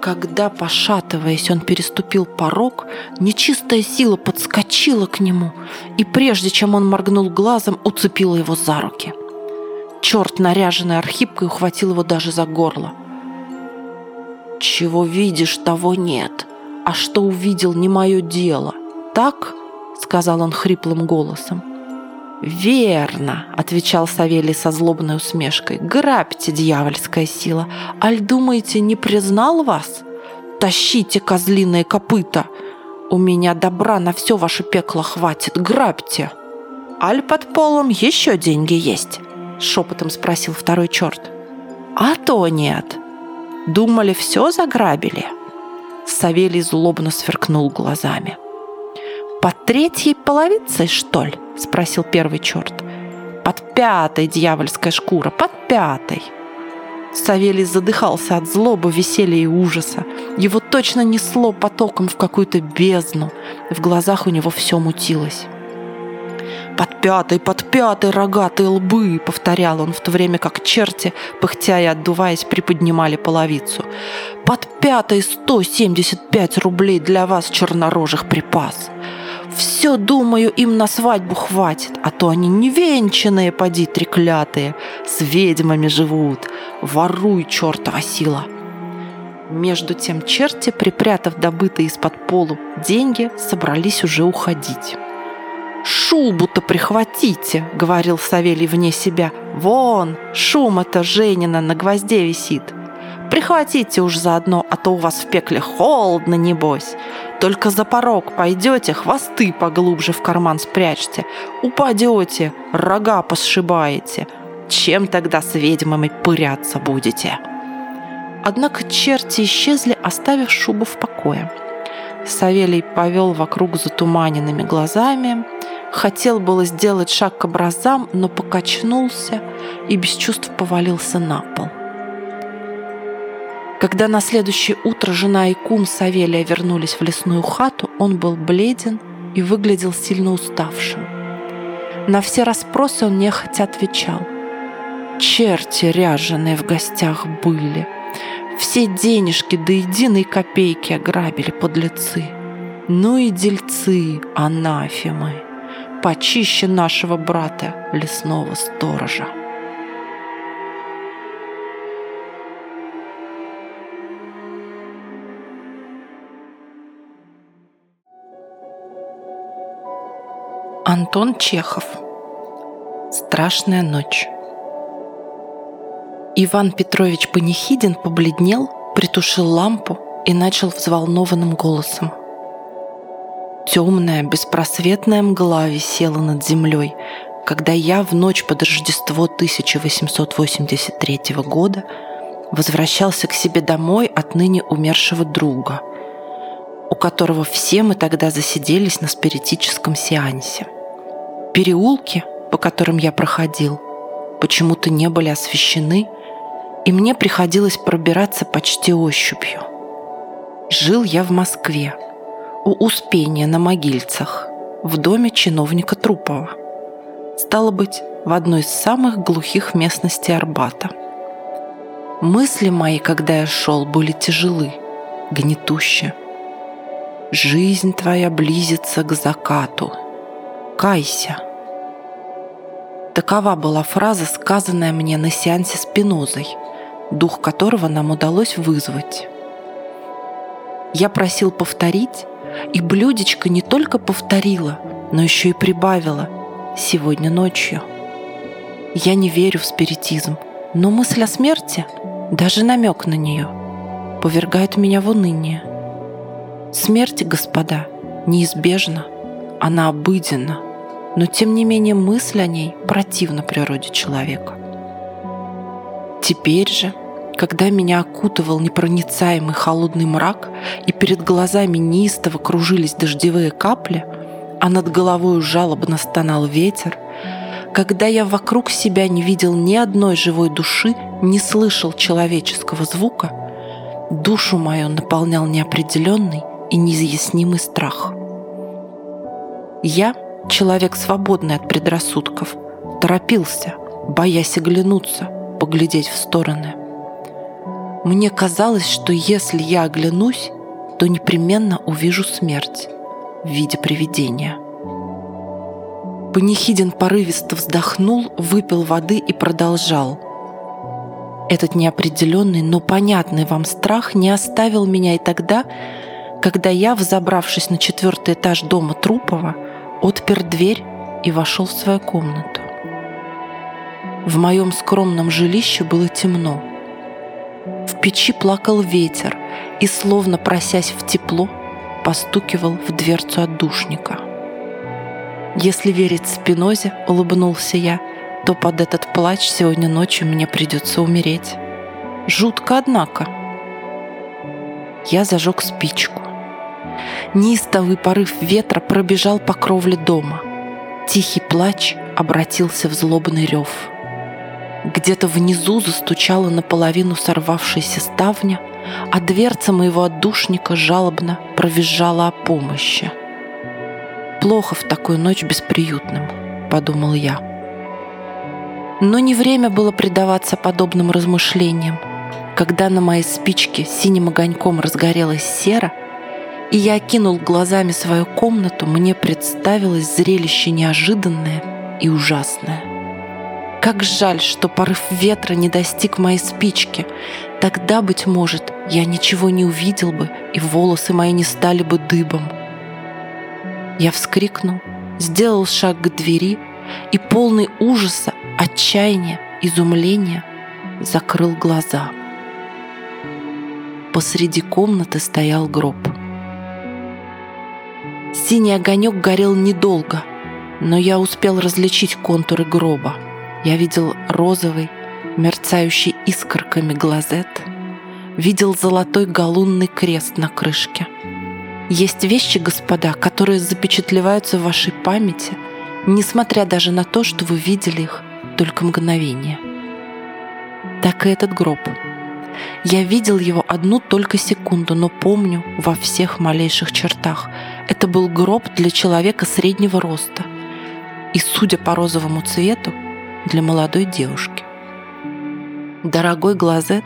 Когда, пошатываясь, он переступил порог, нечистая сила подскочила к нему и, прежде чем он моргнул глазом, уцепила его за руки. Черт, наряженный архипкой, ухватил его даже за горло. «Чего видишь, того нет, а что увидел, не мое дело. Так?» — сказал он хриплым голосом. «Верно», — отвечал Савелий со злобной усмешкой. «Грабьте, дьявольская сила. Аль думаете, не признал вас? Тащите козлиные копыта. У меня добра на все ваше пекло хватит. Грабьте. Аль под полом еще деньги есть». Шепотом спросил второй черт. А то нет. Думали, все заграбили? Савелий злобно сверкнул глазами. «Под третьей половицей, что ли?» – спросил первый черт. «Под пятой дьявольская шкура, под пятой!» Савелий задыхался от злобы, веселья и ужаса. Его точно несло потоком в какую-то бездну. В глазах у него все мутилось. «Под пятой, под пятой рогатые лбы!» — повторял он, в то время как черти, пыхтя и отдуваясь, приподнимали половицу. «Под семьдесят пять рублей для вас, чернорожих, припас!» Все, думаю, им на свадьбу хватит, а то они невенчанные, поди треклятые, с ведьмами живут. Воруй, чертова сила!» Между тем черти, припрятав добытые из-под полу деньги, собрались уже уходить. «Шубу-то прихватите», — говорил Савелий вне себя. «Вон, шума-то Женина на гвозде висит. Прихватите уж заодно, а то у вас в пекле холодно, небось. Только за порог пойдете, хвосты поглубже в карман спрячьте. Упадете, рога посшибаете. Чем тогда с ведьмами пыряться будете?» Однако черти исчезли, оставив шубу в покое. Савелий повел вокруг затуманенными глазами, Хотел было сделать шаг к образам, но покачнулся и без чувств повалился на пол. Когда на следующее утро жена и кум Савелия вернулись в лесную хату, он был бледен и выглядел сильно уставшим. На все расспросы он нехотя отвечал. «Черти ряженые в гостях были. Все денежки до единой копейки ограбили подлецы. Ну и дельцы, анафемы» почище нашего брата, лесного сторожа. Антон Чехов. Страшная ночь. Иван Петрович Панихидин побледнел, притушил лампу и начал взволнованным голосом. Темная, беспросветная мгла висела над землей, когда я в ночь под Рождество 1883 года возвращался к себе домой от ныне умершего друга, у которого все мы тогда засиделись на спиритическом сеансе. Переулки, по которым я проходил, почему-то не были освещены, и мне приходилось пробираться почти ощупью. Жил я в Москве – у Успения на Могильцах, в доме чиновника Трупова. Стало быть, в одной из самых глухих местностей Арбата. Мысли мои, когда я шел, были тяжелы, гнетущие. Жизнь твоя близится к закату. Кайся. Такова была фраза, сказанная мне на сеансе с Пинозой, дух которого нам удалось вызвать. Я просил повторить, и блюдечко не только повторила, но еще и прибавила сегодня ночью. Я не верю в спиритизм, но мысль о смерти — даже намек на нее повергает меня в уныние. Смерть, господа, неизбежна, она обыденна, но тем не менее мысль о ней противна природе человека. Теперь же, когда меня окутывал непроницаемый холодный мрак, и перед глазами неистово кружились дождевые капли, а над головой жалобно стонал ветер, когда я вокруг себя не видел ни одной живой души, не слышал человеческого звука, душу мою наполнял неопределенный и неизъяснимый страх. Я, человек свободный от предрассудков, торопился, боясь оглянуться, поглядеть в стороны. Мне казалось, что если я оглянусь, то непременно увижу смерть в виде привидения. Панихидин порывисто вздохнул, выпил воды и продолжал. Этот неопределенный, но понятный вам страх не оставил меня и тогда, когда я, взобравшись на четвертый этаж дома Трупова, отпер дверь и вошел в свою комнату. В моем скромном жилище было темно. В печи плакал ветер и, словно просясь в тепло, постукивал в дверцу отдушника. Если верить Спинозе, улыбнулся я, то под этот плач сегодня ночью мне придется умереть. Жутко, однако. Я зажег спичку. Неистовый порыв ветра пробежал по кровле дома. Тихий плач обратился в злобный рев. Где-то внизу застучала наполовину сорвавшаяся ставня, а дверца моего отдушника жалобно провизжала о помощи. Плохо в такую ночь бесприютным, подумал я. Но не время было предаваться подобным размышлениям. Когда на моей спичке синим огоньком разгорелась сера, и я окинул глазами свою комнату, мне представилось зрелище неожиданное и ужасное. Как жаль, что порыв ветра не достиг моей спички. Тогда, быть может, я ничего не увидел бы, и волосы мои не стали бы дыбом. Я вскрикнул, сделал шаг к двери и полный ужаса, отчаяния, изумления закрыл глаза. Посреди комнаты стоял гроб. Синий огонек горел недолго, но я успел различить контуры гроба. Я видел розовый, мерцающий искорками глазет, видел золотой галунный крест на крышке — есть вещи, господа, которые запечатлеваются в вашей памяти, несмотря даже на то, что вы видели их только мгновение. Так и этот гроб. Я видел его одну только секунду, но помню во всех малейших чертах. Это был гроб для человека среднего роста и, судя по розовому цвету, для молодой девушки. Дорогой глазет,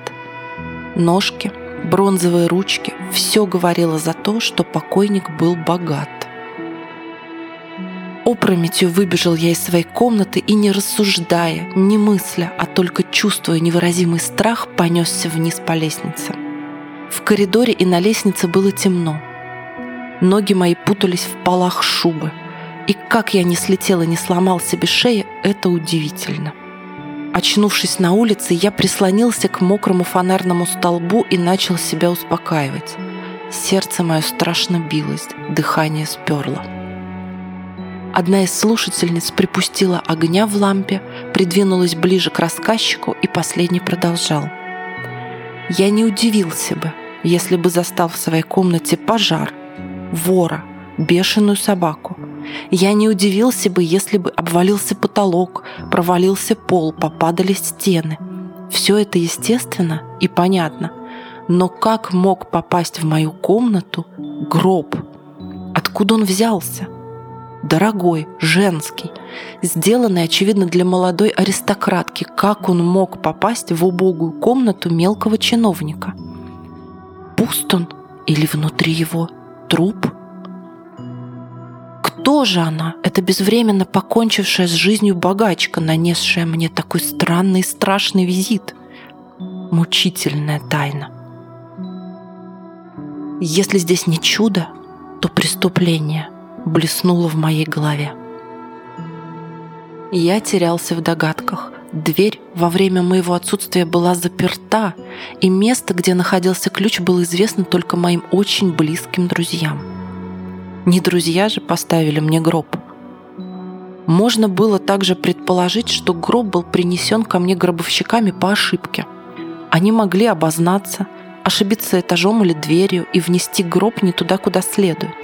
ножки — бронзовые ручки — все говорило за то, что покойник был богат. Опрометью выбежал я из своей комнаты и, не рассуждая, не мысля, а только чувствуя невыразимый страх, понесся вниз по лестнице. В коридоре и на лестнице было темно. Ноги мои путались в полах шубы. И как я не слетел и не сломал себе шею, это удивительно. Очнувшись на улице, я прислонился к мокрому фонарному столбу и начал себя успокаивать. Сердце мое страшно билось, дыхание сперло. Одна из слушательниц припустила огня в лампе, придвинулась ближе к рассказчику и последний продолжал. Я не удивился бы, если бы застал в своей комнате пожар, вора, бешеную собаку, я не удивился бы, если бы обвалился потолок, провалился пол, попадали стены. Все это естественно и понятно. Но как мог попасть в мою комнату гроб? Откуда он взялся? дорогой, женский, сделанный, очевидно, для молодой аристократки. Как он мог попасть в убогую комнату мелкого чиновника? Пуст он или внутри его труп? Кто же она, эта безвременно покончившая с жизнью богачка, нанесшая мне такой странный и страшный визит? Мучительная тайна. Если здесь не чудо, то преступление блеснуло в моей голове. Я терялся в догадках. Дверь во время моего отсутствия была заперта, и место, где находился ключ, было известно только моим очень близким друзьям. Не друзья же поставили мне гроб. Можно было также предположить, что гроб был принесен ко мне гробовщиками по ошибке. Они могли обознаться, ошибиться этажом или дверью и внести гроб не туда, куда следует.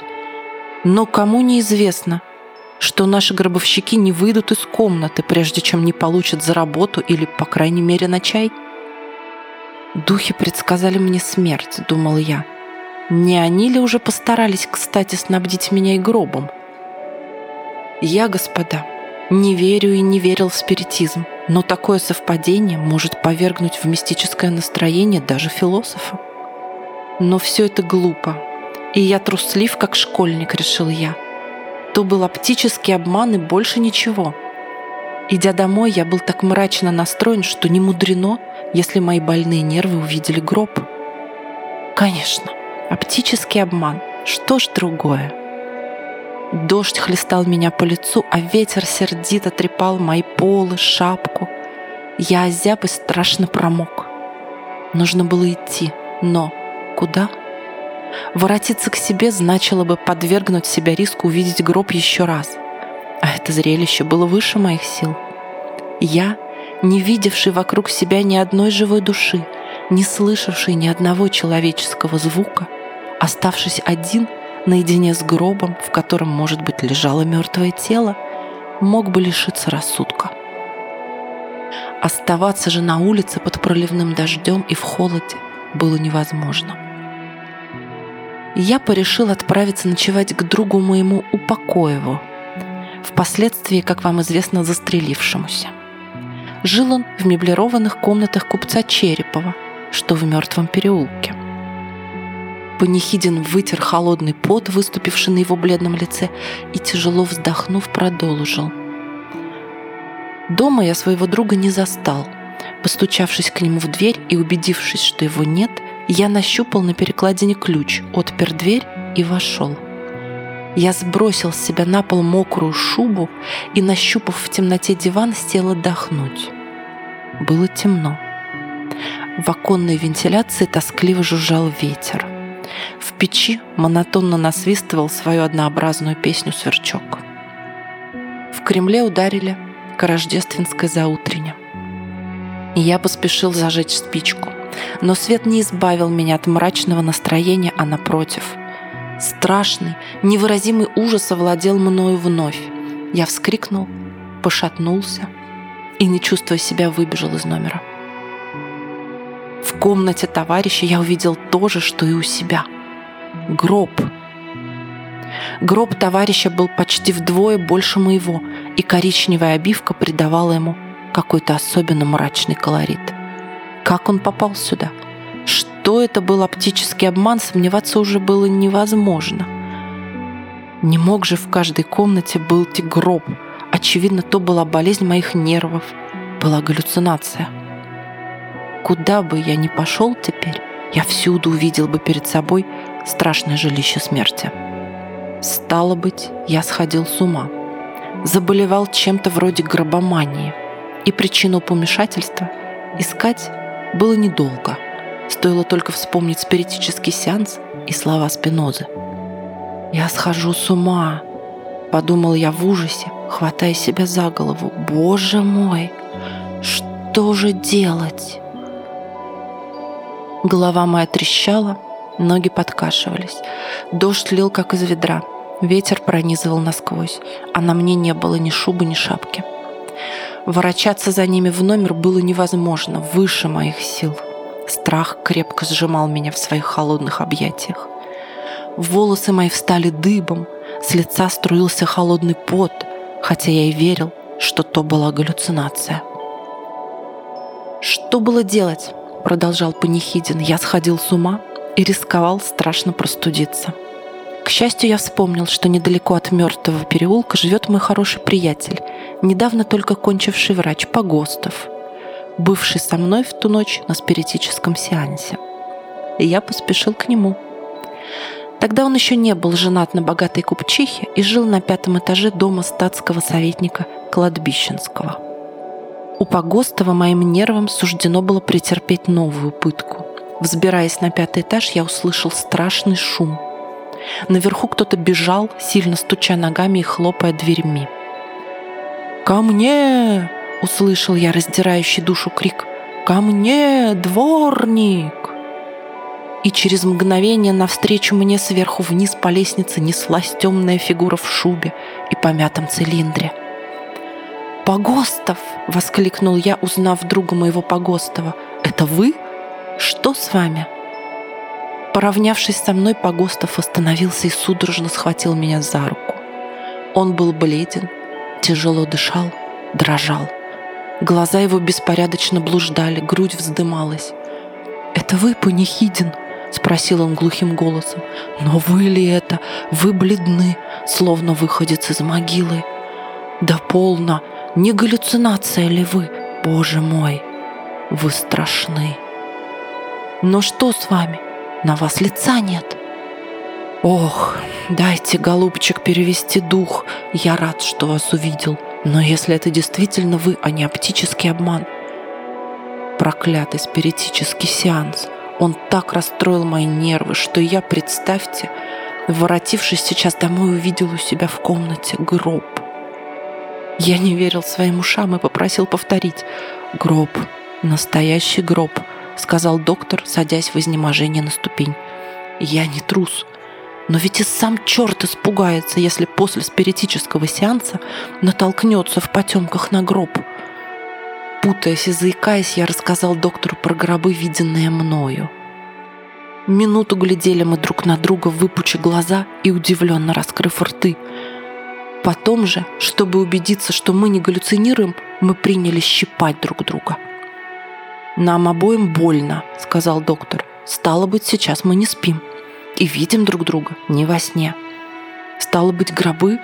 Но кому неизвестно, что наши гробовщики не выйдут из комнаты, прежде чем не получат за работу или, по крайней мере, на чай? Духи предсказали мне смерть, думал я. Не они ли уже постарались, кстати, снабдить меня и гробом? Я, господа, не верю и не верил в спиритизм, но такое совпадение может повергнуть в мистическое настроение даже философа. Но все это глупо, и я труслив, как школьник, решил я. То был оптический обман и больше ничего. Идя домой, я был так мрачно настроен, что не мудрено, если мои больные нервы увидели гроб. Конечно, Оптический обман. Что ж другое? Дождь хлестал меня по лицу, а ветер сердито трепал мои полы, шапку. Я озяб и страшно промок. Нужно было идти, но куда? Воротиться к себе значило бы подвергнуть себя риску увидеть гроб еще раз. А это зрелище было выше моих сил. Я, не видевший вокруг себя ни одной живой души, не слышавший ни одного человеческого звука, оставшись один наедине с гробом, в котором, может быть, лежало мертвое тело, мог бы лишиться рассудка. Оставаться же на улице под проливным дождем и в холоде было невозможно. Я порешил отправиться ночевать к другу моему Упокоеву, впоследствии, как вам известно, застрелившемуся. Жил он в меблированных комнатах купца Черепова, что в мертвом переулке. Панихидин вытер холодный пот, выступивший на его бледном лице, и, тяжело вздохнув, продолжил. Дома я своего друга не застал. Постучавшись к нему в дверь и убедившись, что его нет, я нащупал на перекладине ключ, отпер дверь и вошел. Я сбросил с себя на пол мокрую шубу и, нащупав в темноте диван, сел отдохнуть. Было темно. В оконной вентиляции тоскливо жужжал ветер. В печи монотонно насвистывал свою однообразную песню сверчок. В Кремле ударили к рождественской заутрене. И я поспешил зажечь спичку. Но свет не избавил меня от мрачного настроения, а напротив. Страшный, невыразимый ужас овладел мною вновь. Я вскрикнул, пошатнулся и, не чувствуя себя, выбежал из номера. В комнате товарища я увидел то же, что и у себя. Гроб. Гроб товарища был почти вдвое больше моего, и коричневая обивка придавала ему какой-то особенно мрачный колорит. Как он попал сюда? Что это был оптический обман, сомневаться уже было невозможно. Не мог же в каждой комнате быть гроб. Очевидно, то была болезнь моих нервов, была галлюцинация. Куда бы я ни пошел теперь, я всюду увидел бы перед собой страшное жилище смерти. Стало быть, я сходил с ума. Заболевал чем-то вроде гробомании. И причину помешательства искать было недолго. Стоило только вспомнить спиритический сеанс и слова Спинозы. «Я схожу с ума», — подумал я в ужасе, хватая себя за голову. «Боже мой, что же делать?» Голова моя трещала, ноги подкашивались. Дождь лил, как из ведра. Ветер пронизывал насквозь, а на мне не было ни шубы, ни шапки. Ворочаться за ними в номер было невозможно, выше моих сил. Страх крепко сжимал меня в своих холодных объятиях. Волосы мои встали дыбом, С лица струился холодный пот, хотя я и верил, что то была галлюцинация. «Что было делать?» – продолжал Панихидин. «Я сходил с ума и рисковал страшно простудиться. К счастью, я вспомнил, что недалеко от мертвого переулка живет мой хороший приятель, недавно только кончивший врач Погостов, бывший со мной в ту ночь на спиритическом сеансе. И я поспешил к нему. Тогда он еще не был женат на богатой купчихе и жил на пятом этаже дома статского советника Кладбищенского. У Погостова моим нервам суждено было претерпеть новую пытку. Взбираясь на пятый этаж, я услышал страшный шум. Наверху кто-то бежал, сильно стуча ногами и хлопая дверьми. «Ко мне!» — услышал я раздирающий душу крик. «Ко мне, дворник!» И через мгновение навстречу мне сверху вниз по лестнице неслась темная фигура в шубе и помятом цилиндре. «Погостов!» — воскликнул я, узнав друга моего Погостова. «Это вы? Что с вами?» Поравнявшись со мной, Погостов остановился и судорожно схватил меня за руку. Он был бледен, тяжело дышал, дрожал. Глаза его беспорядочно блуждали, грудь вздымалась. «Это вы, Панихидин?» — спросил он глухим голосом. «Но вы ли это? Вы бледны, словно выходец из могилы. Да полно! Не галлюцинация ли вы? Боже мой! Вы страшны!» «Но что с вами? На вас лица нет!» «Ох, дайте, голубчик, перевести дух. Я рад, что вас увидел. Но если это действительно вы, а не оптический обман...» Проклятый спиритический сеанс — он так расстроил мои нервы, что я, представьте, воротившись сейчас домой, увидел у себя в комнате гроб. Я не верил своим ушам и попросил повторить. «Гроб, настоящий гроб», — сказал доктор, садясь в изнеможение на ступень. «Я не трус, но ведь и сам черт испугается, если после спиритического сеанса натолкнется в потемках на гроб». Путаясь и заикаясь, я рассказал доктору про гробы, виденные мною. Минуту глядели мы друг на друга, выпучи глаза и удивленно раскрыв рты. Потом же, чтобы убедиться, что мы не галлюцинируем, мы приняли щипать друг друга. «Нам обоим больно», — сказал доктор. «Стало быть, сейчас мы не спим и видим друг друга не во сне. Стало быть, гробы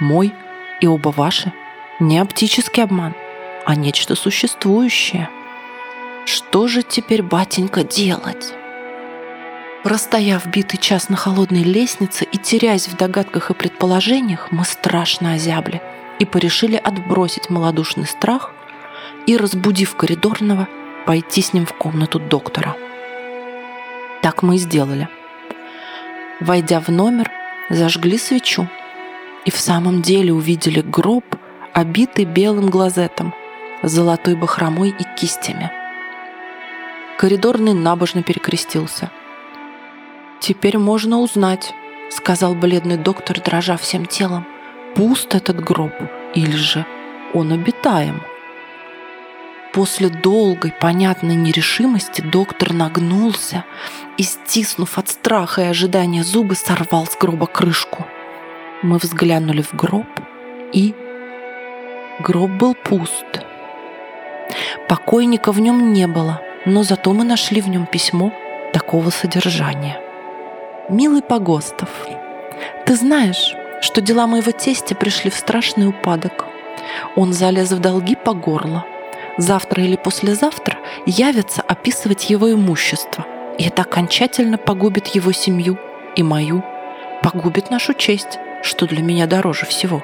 мой и оба ваши не оптический обман, а нечто существующее. Что же теперь, батенька, делать? Простояв битый час на холодной лестнице и теряясь в догадках и предположениях, мы страшно озябли и порешили отбросить малодушный страх и, разбудив коридорного, пойти с ним в комнату доктора. Так мы и сделали. Войдя в номер, зажгли свечу и в самом деле увидели гроб, обитый белым глазетом, золотой бахромой и кистями. Коридорный набожно перекрестился. «Теперь можно узнать», — сказал бледный доктор, дрожа всем телом, «пуст этот гроб или же он обитаем». После долгой, понятной нерешимости доктор нагнулся и, стиснув от страха и ожидания зубы, сорвал с гроба крышку. Мы взглянули в гроб, и гроб был пуст. Покойника в нем не было, но зато мы нашли в нем письмо такого содержания. «Милый Погостов, ты знаешь, что дела моего тестя пришли в страшный упадок. Он залез в долги по горло. Завтра или послезавтра явятся описывать его имущество, и это окончательно погубит его семью и мою, погубит нашу честь, что для меня дороже всего».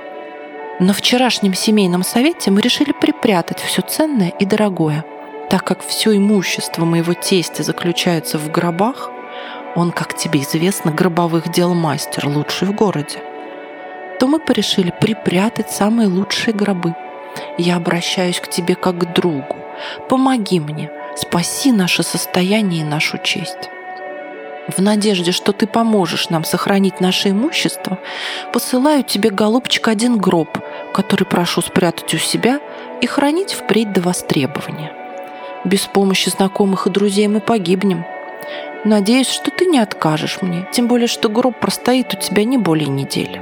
На вчерашнем семейном совете мы решили припрятать все ценное и дорогое. Так как все имущество моего тестя заключается в гробах, он, как тебе известно, гробовых дел мастер, лучший в городе, то мы порешили припрятать самые лучшие гробы. Я обращаюсь к тебе как к другу. Помоги мне, спаси наше состояние и нашу честь. В надежде, что ты поможешь нам сохранить наше имущество, посылаю тебе, голубчик, один гроб, который прошу спрятать у себя и хранить впредь до востребования. Без помощи знакомых и друзей мы погибнем. Надеюсь, что ты не откажешь мне, тем более, что гроб простоит у тебя не более недели.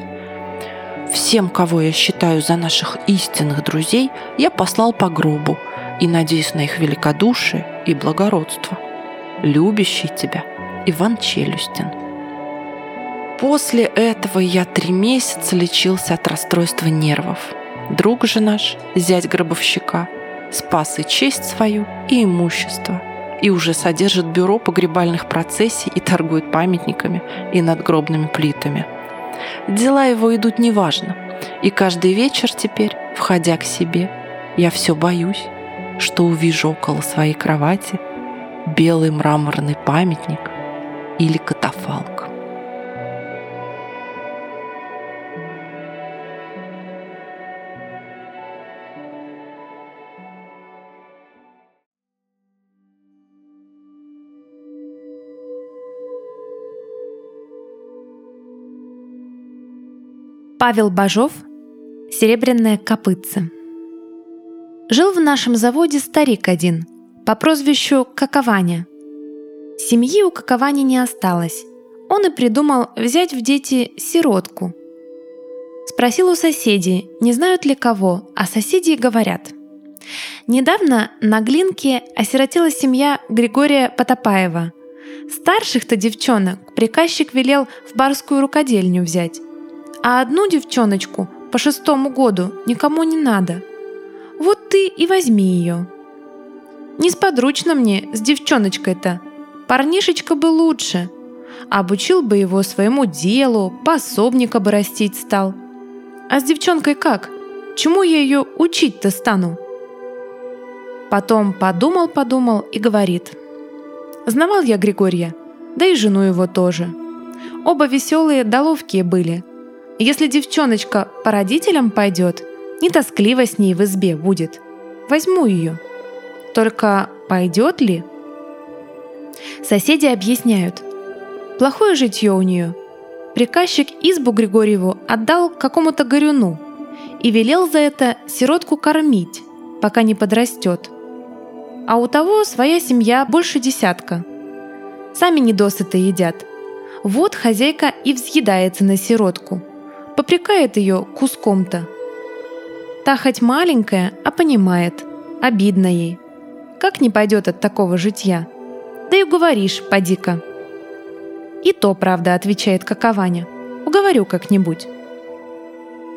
Всем, кого я считаю за наших истинных друзей, я послал по гробу и надеюсь на их великодушие и благородство. Любящий тебя Иван Челюстин. После этого я три месяца лечился от расстройства нервов. Друг же наш, зять гробовщика, спас и честь свою, и имущество, и уже содержит бюро погребальных процессий и торгует памятниками и надгробными плитами. Дела его идут неважно, и каждый вечер теперь, входя к себе, я все боюсь, что увижу около своей кровати белый мраморный памятник или катафалк. Павел Бажов «Серебряное копытце». Жил в нашем заводе старик один по прозвищу Какованя. Семьи у Какованя не осталось. Он и придумал взять в дети сиротку. Спросил у соседей, не знают ли кого, а соседи говорят. Недавно на Глинке осиротела семья Григория Потопаева. Старших-то девчонок приказчик велел в барскую рукодельню взять а одну девчоночку по шестому году никому не надо. Вот ты и возьми ее. Несподручно мне с девчоночкой-то. Парнишечка бы лучше. Обучил бы его своему делу, пособника бы растить стал. А с девчонкой как? Чему я ее учить-то стану? Потом подумал-подумал и говорит. Знавал я Григория, да и жену его тоже. Оба веселые да ловкие были – если девчоночка по родителям пойдет, не тоскливо с ней в избе будет. Возьму ее. Только пойдет ли? Соседи объясняют. Плохое житье у нее. Приказчик избу Григорьеву отдал какому-то горюну и велел за это сиротку кормить, пока не подрастет. А у того своя семья больше десятка. Сами недосыто едят. Вот хозяйка и взъедается на сиротку – попрекает ее куском-то. Та хоть маленькая, а понимает, обидно ей. Как не пойдет от такого житья? Да и уговоришь, поди-ка. И то, правда, отвечает Какованя. Уговорю как-нибудь.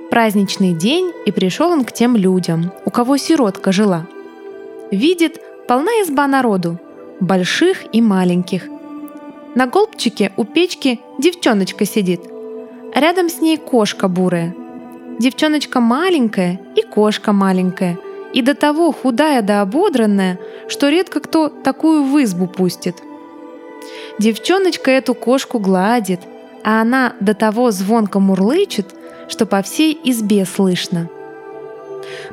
Праздничный день, и пришел он к тем людям, у кого сиротка жила. Видит, полна изба народу, больших и маленьких. На голбчике у печки девчоночка сидит – Рядом с ней кошка бурая. Девчоночка маленькая и кошка маленькая. И до того худая да ободранная, что редко кто такую в избу пустит. Девчоночка эту кошку гладит, а она до того звонко мурлычет, что по всей избе слышно.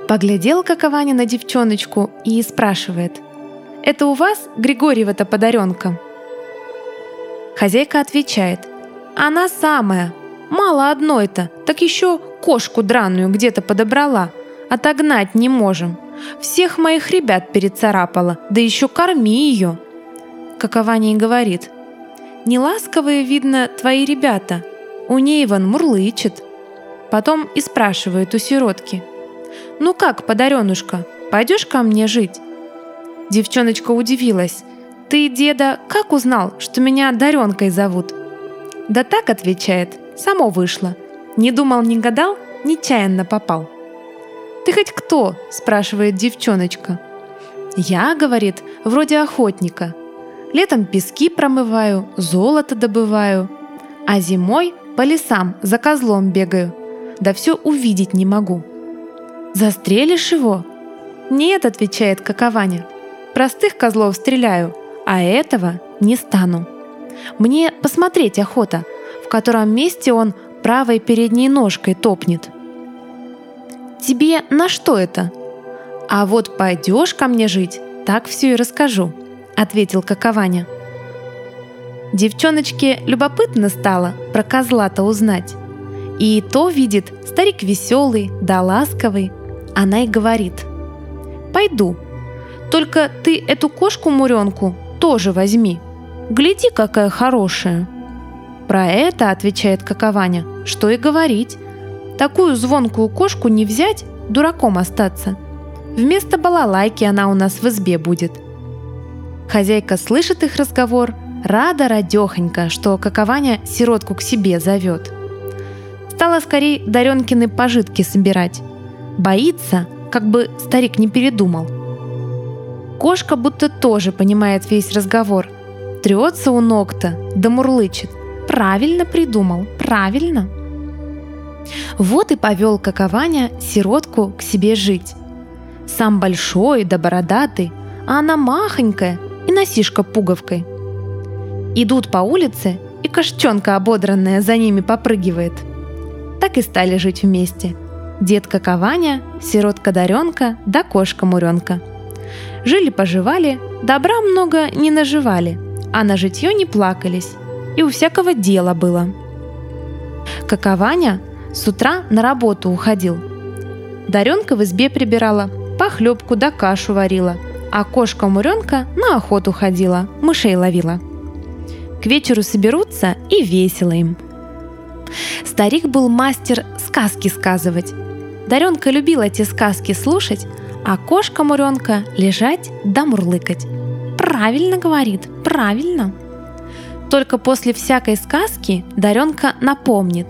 Поглядел Какованя на девчоночку и спрашивает, «Это у вас Григорьева-то подаренка?» Хозяйка отвечает, «Она самая, Мало одной-то, так еще кошку драную где-то подобрала. Отогнать не можем. Всех моих ребят перецарапала, да еще корми ее. Какованя и говорит. Неласковые, видно, твои ребята. У ней Иван мурлычет. Потом и спрашивает у сиротки. «Ну как, подаренушка, пойдешь ко мне жить?» Девчоночка удивилась. «Ты, деда, как узнал, что меня Даренкой зовут?» «Да так», — отвечает, Само вышло. Не думал, не гадал, нечаянно попал. «Ты хоть кто?» – спрашивает девчоночка. «Я, — говорит, — вроде охотника. Летом пески промываю, золото добываю, а зимой по лесам за козлом бегаю, да все увидеть не могу». «Застрелишь его?» «Нет», — отвечает Какованя. «Простых козлов стреляю, а этого не стану. Мне посмотреть охота, котором месте он правой передней ножкой топнет. «Тебе на что это?» «А вот пойдешь ко мне жить, так все и расскажу», — ответил Какованя. Девчоночке любопытно стало про козла-то узнать. И то видит старик веселый, да ласковый. Она и говорит. «Пойду. Только ты эту кошку-муренку тоже возьми. Гляди, какая хорошая». Про это, отвечает Какованя, что и говорить. такую звонкую кошку не взять, дураком остаться. Вместо балалайки она у нас в избе будет. Хозяйка слышит их разговор, рада радехонька, что какованя сиротку к себе зовет. Стала скорее Даренкины пожитки собирать. Боится, как бы старик не передумал. Кошка будто тоже понимает весь разговор. Трется у ног-то, да мурлычет. Правильно придумал, правильно. Вот и повел Какованя сиротку к себе жить. Сам большой да бородатый, а она махонькая и носишка пуговкой. Идут по улице, и кошчонка ободранная за ними попрыгивает. Так и стали жить вместе. Дед Какованя, сиротка Даренка да кошка Муренка. Жили-поживали, добра много не наживали, а на житье не плакались, и у всякого дела было. Какованя с утра на работу уходил. Даренка в избе прибирала, похлебку да кашу варила, а кошка Муренка на охоту ходила, мышей ловила. К вечеру соберутся и весело им. Старик был мастер сказки сказывать. Даренка любила эти сказки слушать, а кошка Муренка лежать да мурлыкать. Правильно говорит, правильно. Только после всякой сказки Даренка напомнит.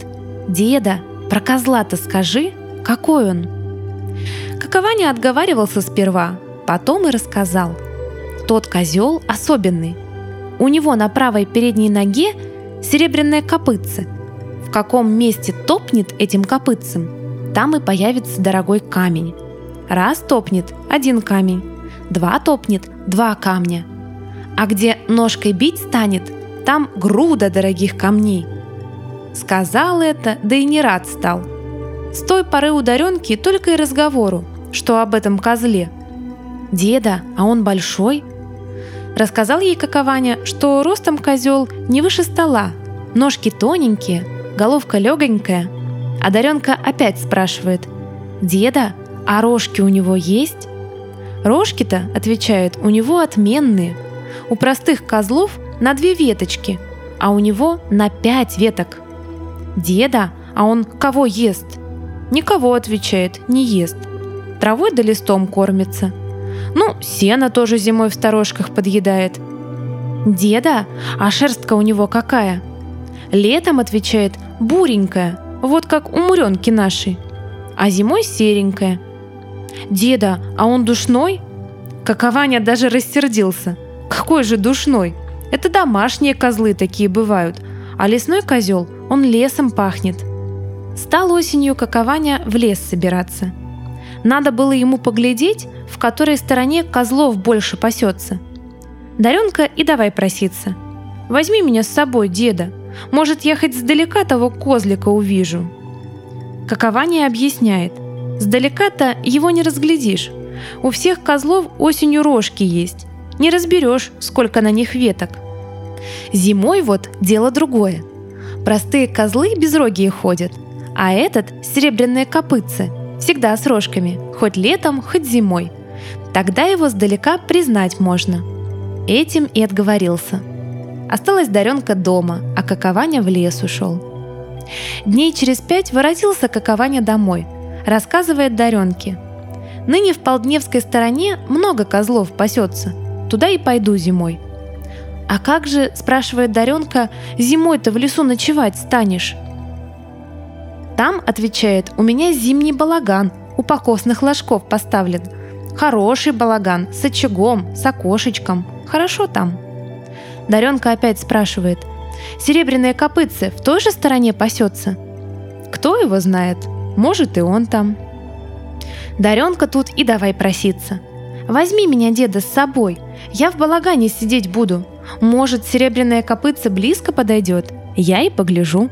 «Деда, про козла-то скажи, какой он?» Какованя отговаривался сперва, потом и рассказал. Тот козел особенный. У него на правой передней ноге серебряное копытце. В каком месте топнет этим копытцем, там и появится дорогой камень. Раз топнет – один камень, два топнет – два камня. А где ножкой бить станет, там груда дорогих камней – Сказал это, да и не рад стал. С той поры у Даренки только и разговору, что об этом козле. «Деда, а он большой?» Рассказал ей Какованя, что ростом козел не выше стола, ножки тоненькие, головка легонькая. А Даренка опять спрашивает, «Деда, а рожки у него есть?» Рожки-то, отвечает, у него отменные. У простых козлов на две веточки, а у него на пять веток. Деда, а он кого ест? Никого, отвечает, не ест. Травой да листом кормится. Ну, сено тоже зимой в сторожках подъедает. Деда, а шерстка у него какая? Летом, отвечает, буренькая, вот как у муренки нашей. А зимой серенькая. Деда, а он душной? Какованя даже рассердился. Какой же душной? Это домашние козлы такие бывают, а лесной козел он лесом пахнет. Стал осенью какованя в лес собираться. Надо было ему поглядеть, в которой стороне козлов больше пасется. Даренка и давай проситься. «Возьми меня с собой, деда. Может, я хоть сдалека того козлика увижу». Какование объясняет. Сдалека-то его не разглядишь. У всех козлов осенью рожки есть. Не разберешь, сколько на них веток. Зимой вот дело другое. Простые козлы безрогие ходят, а этот – серебряные копытцы, всегда с рожками, хоть летом, хоть зимой. Тогда его сдалека признать можно. Этим и отговорился. Осталась Даренка дома, а Какованя в лес ушел. Дней через пять воротился Какованя домой, рассказывает Даренке. Ныне в Полдневской стороне много козлов пасется. Туда и пойду зимой – «А как же, — спрашивает Даренка, — зимой-то в лесу ночевать станешь?» Там, отвечает, у меня зимний балаган, у покосных ложков поставлен. Хороший балаган, с очагом, с окошечком. Хорошо там. Даренка опять спрашивает, серебряные копытцы в той же стороне пасется? Кто его знает? Может и он там. Даренка тут и давай проситься. Возьми меня, деда, с собой. Я в балагане сидеть буду. Может, серебряная копытца близко подойдет? Я и погляжу.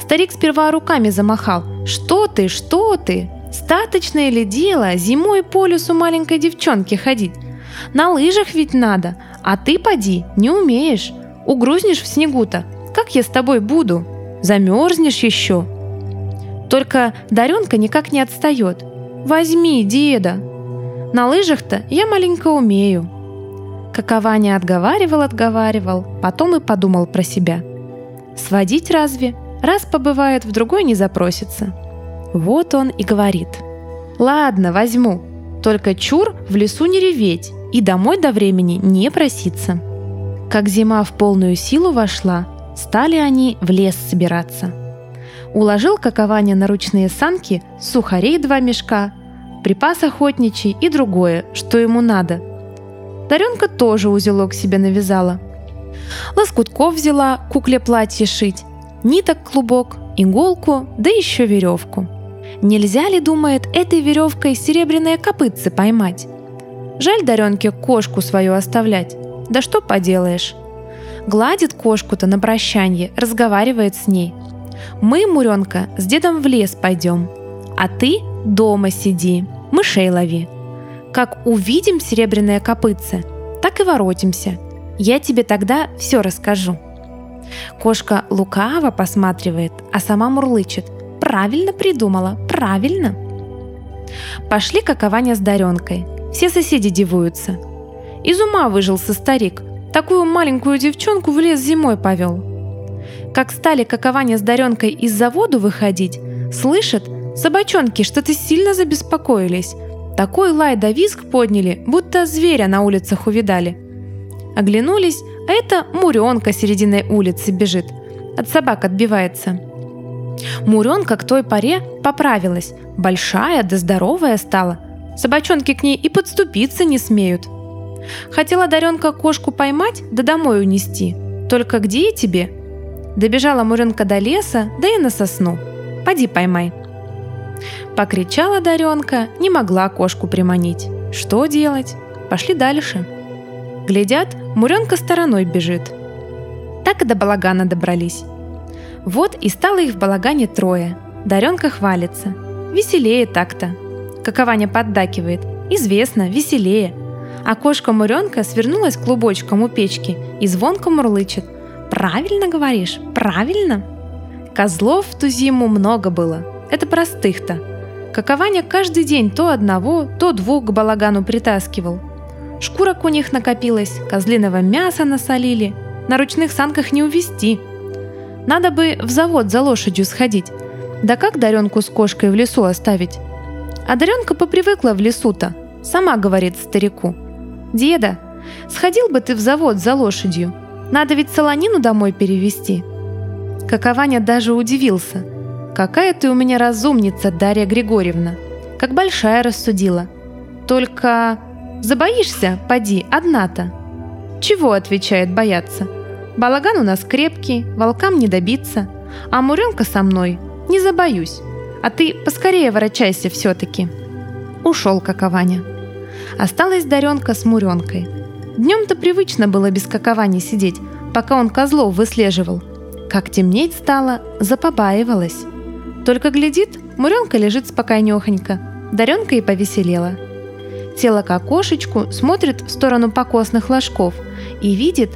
Старик сперва руками замахал. «Что ты, что ты? Статочное ли дело зимой по лесу маленькой девчонке ходить? На лыжах ведь надо, а ты поди, не умеешь. Угрузнешь в снегу-то. Как я с тобой буду? Замерзнешь еще?» Только Даренка никак не отстает. «Возьми, деда!» На лыжах-то я маленько умею. Какованя отговаривал, отговаривал, потом и подумал про себя. Сводить разве? Раз побывает, в другой не запросится. Вот он и говорит. «Ладно, возьму. Только чур в лесу не реветь и домой до времени не проситься». Как зима в полную силу вошла, стали они в лес собираться. Уложил какование на ручные санки сухарей два мешка, припас охотничий и другое, что ему надо. Даренка тоже узелок себе навязала. Лоскутков взяла кукле платье шить, ниток клубок, иголку, да еще веревку. Нельзя ли, думает, этой веревкой серебряные копытцы поймать? Жаль Даренке кошку свою оставлять. Да что поделаешь. Гладит кошку-то на прощанье, разговаривает с ней. Мы, Муренка, с дедом в лес пойдем, а ты дома сиди, мышей лови. Как увидим серебряные копытцы, так и воротимся. Я тебе тогда все расскажу. Кошка лукаво посматривает, а сама мурлычет. Правильно придумала, правильно. Пошли какования с Даренкой. Все соседи дивуются. Из ума выжился старик. Такую маленькую девчонку в лес зимой повел. Как стали какования с Даренкой из заводу выходить, слышат, собачонки что-то сильно забеспокоились. Такой лай да визг подняли, будто зверя на улицах увидали. Оглянулись, а это Муренка серединой улицы бежит. От собак отбивается. Муренка к той поре поправилась. Большая да здоровая стала. Собачонки к ней и подступиться не смеют. Хотела Даренка кошку поймать да домой унести. Только где тебе? Добежала Муренка до леса, да и на сосну. Поди поймай. Покричала Даренка, не могла кошку приманить. Что делать? Пошли дальше. Глядят, Муренка стороной бежит. Так и до балагана добрались. Вот и стало их в балагане трое. Даренка хвалится. Веселее так-то. Какованя поддакивает. Известно, веселее. А кошка Муренка свернулась клубочком у печки и звонко мурлычет. Правильно говоришь, правильно. Козлов в ту зиму много было. Это простых-то. Какованя каждый день то одного, то двух к балагану притаскивал – Шкурок у них накопилось, козлиного мяса насолили. На ручных санках не увезти. Надо бы в завод за лошадью сходить. Да как Даренку с кошкой в лесу оставить? А Даренка попривыкла в лесу-то. Сама говорит старику. «Деда, сходил бы ты в завод за лошадью. Надо ведь солонину домой перевезти». Какованя даже удивился. «Какая ты у меня разумница, Дарья Григорьевна! Как большая рассудила. Только Забоишься, поди, одна-то. Чего, отвечает, бояться? Балаган у нас крепкий, волкам не добиться. А Муренка со мной, не забоюсь. А ты поскорее ворочайся все-таки. Ушел какованя. Осталась Даренка с Муренкой. Днем-то привычно было без каковани сидеть, пока он козлов выслеживал. Как темнеть стало, запобаивалась. Только глядит, Муренка лежит спокойнехонько. Даренка и повеселела – Села к окошечку, смотрит в сторону покосных ложков и видит,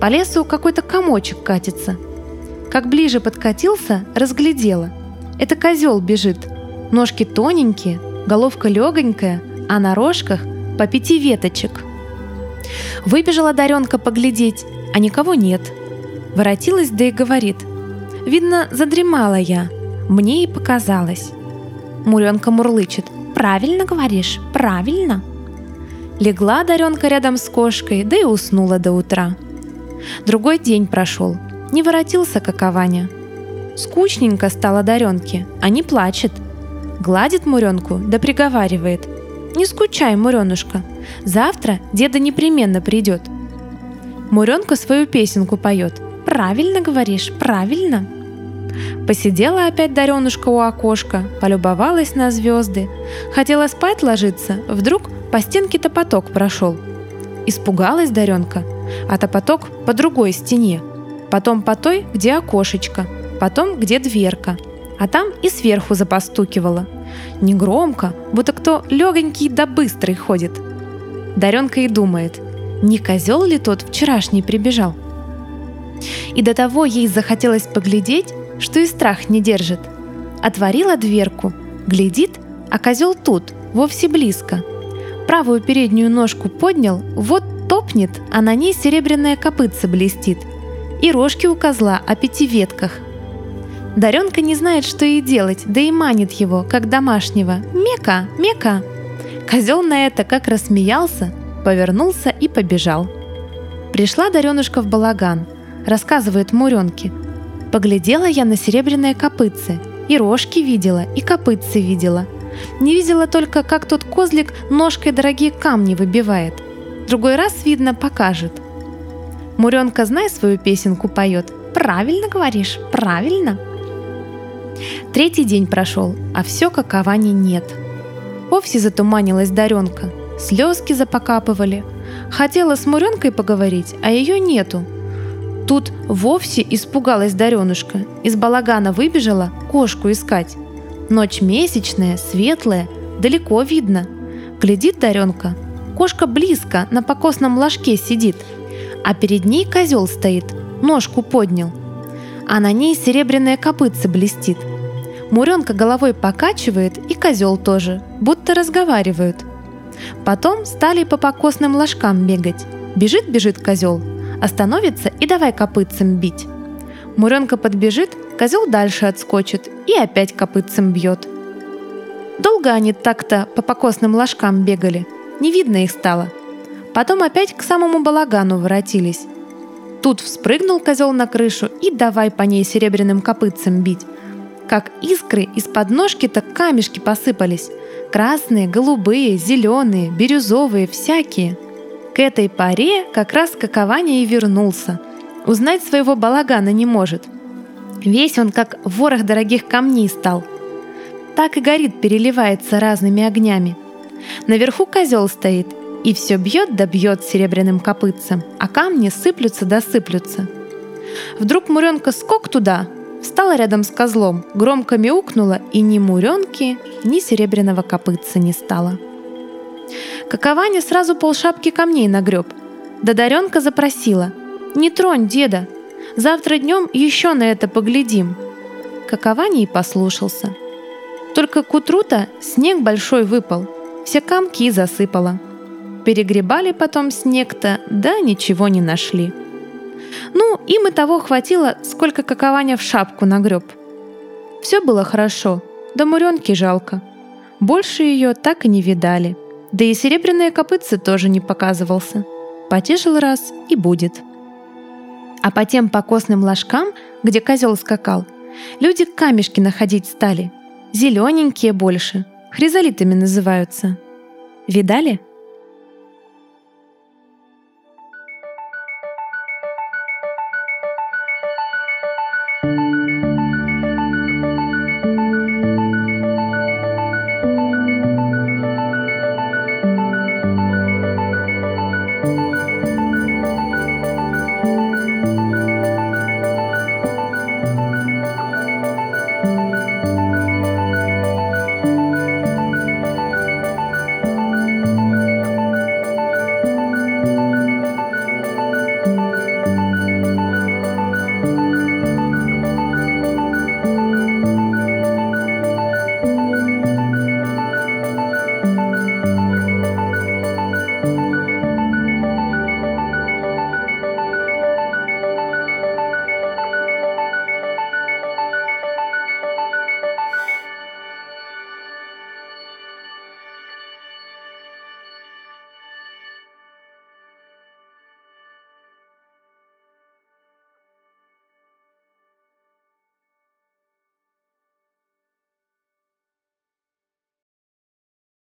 по лесу какой-то комочек катится. Как ближе подкатился, разглядела. Это козел бежит. Ножки тоненькие, головка легонькая, а на рожках по пяти веточек. Выбежала Даренка поглядеть, а никого нет. Воротилась, да и говорит. Видно, задремала я. Мне и показалось. Муренка мурлычет. «Правильно говоришь, правильно!» Легла Даренка рядом с кошкой, да и уснула до утра. Другой день прошел. Не воротился какованя. Скучненько стало Даренке, а не плачет. Гладит Муренку, да приговаривает. «Не скучай, Муренушка, завтра деда непременно придет». Муренка свою песенку поет. «Правильно говоришь, правильно!» Посидела опять Даренушка у окошка, полюбовалась на звезды. Хотела спать ложиться, вдруг по стенке топоток прошел. Испугалась Даренка, а топоток по другой стене. Потом по той, где окошечко, потом где дверка. А там и сверху запостукивала. Негромко, будто кто легонький да быстрый ходит. Даренка и думает, не козел ли тот вчерашний прибежал? И до того ей захотелось поглядеть, что и страх не держит. Отворила дверку, глядит, а козел тут, вовсе близко. Правую переднюю ножку поднял, вот топнет, а на ней серебряная копытца блестит. И рожки у козла о пяти ветках. Даренка не знает, что ей делать, да и манит его, как домашнего. «Мека! Мека!» Козел на это как рассмеялся, повернулся и побежал. Пришла Даренушка в балаган, рассказывает Муренке. Поглядела я на серебряные копытцы, и рожки видела, и копытцы видела. Не видела только, как тот козлик ножкой дорогие камни выбивает. Другой раз, видно, покажет. Муренка, знай, свою песенку поет. Правильно говоришь, правильно. Третий день прошел, а все каковани нет. Вовсе затуманилась Даренка. Слезки запокапывали. Хотела с Муренкой поговорить, а ее нету. Тут вовсе испугалась Даренушка. Из балагана выбежала кошку искать. Ночь месячная, светлая, далеко видно. Глядит Даренка. Кошка близко на покосном ложке сидит, а перед ней козел стоит, ножку поднял. А на ней серебряное копытце блестит. Муренка головой покачивает, и козел тоже, будто разговаривают. Потом стали по покосным ложкам бегать. Бежит-бежит козел, остановится и давай копытцем бить. Муренка подбежит, козел дальше отскочит и опять копытцем бьет. Долго они так-то по покосным ложкам бегали, не видно их стало. Потом опять к самому балагану воротились. Тут вспрыгнул козел на крышу и давай по ней серебряным копытцем бить. Как искры из-под ножки-то камешки посыпались. Красные, голубые, зеленые, бирюзовые, всякие – к этой паре как раз Какованя и вернулся. Узнать своего балагана не может. Весь он как ворох дорогих камней стал. Так и горит, переливается разными огнями. Наверху козел стоит, и все бьет да бьет серебряным копытцем, а камни сыплются да сыплются. Вдруг Муренка скок туда, встала рядом с козлом, громко мяукнула, и ни Муренки, ни серебряного копытца не стало. Какованя сразу полшапки камней нагреб. Да Даренка запросила. «Не тронь, деда! Завтра днем еще на это поглядим!» Какованя и послушался. Только к утру-то снег большой выпал, все камки засыпало. Перегребали потом снег-то, да ничего не нашли. Ну, им и того хватило, сколько какованя в шапку нагреб. Все было хорошо, да Муренки жалко. Больше ее так и не видали. Да и серебряные копытцы тоже не показывался. Потешил раз и будет. А по тем покосным ложкам, где козел скакал, люди камешки находить стали. Зелененькие больше, хризолитами называются. Видали?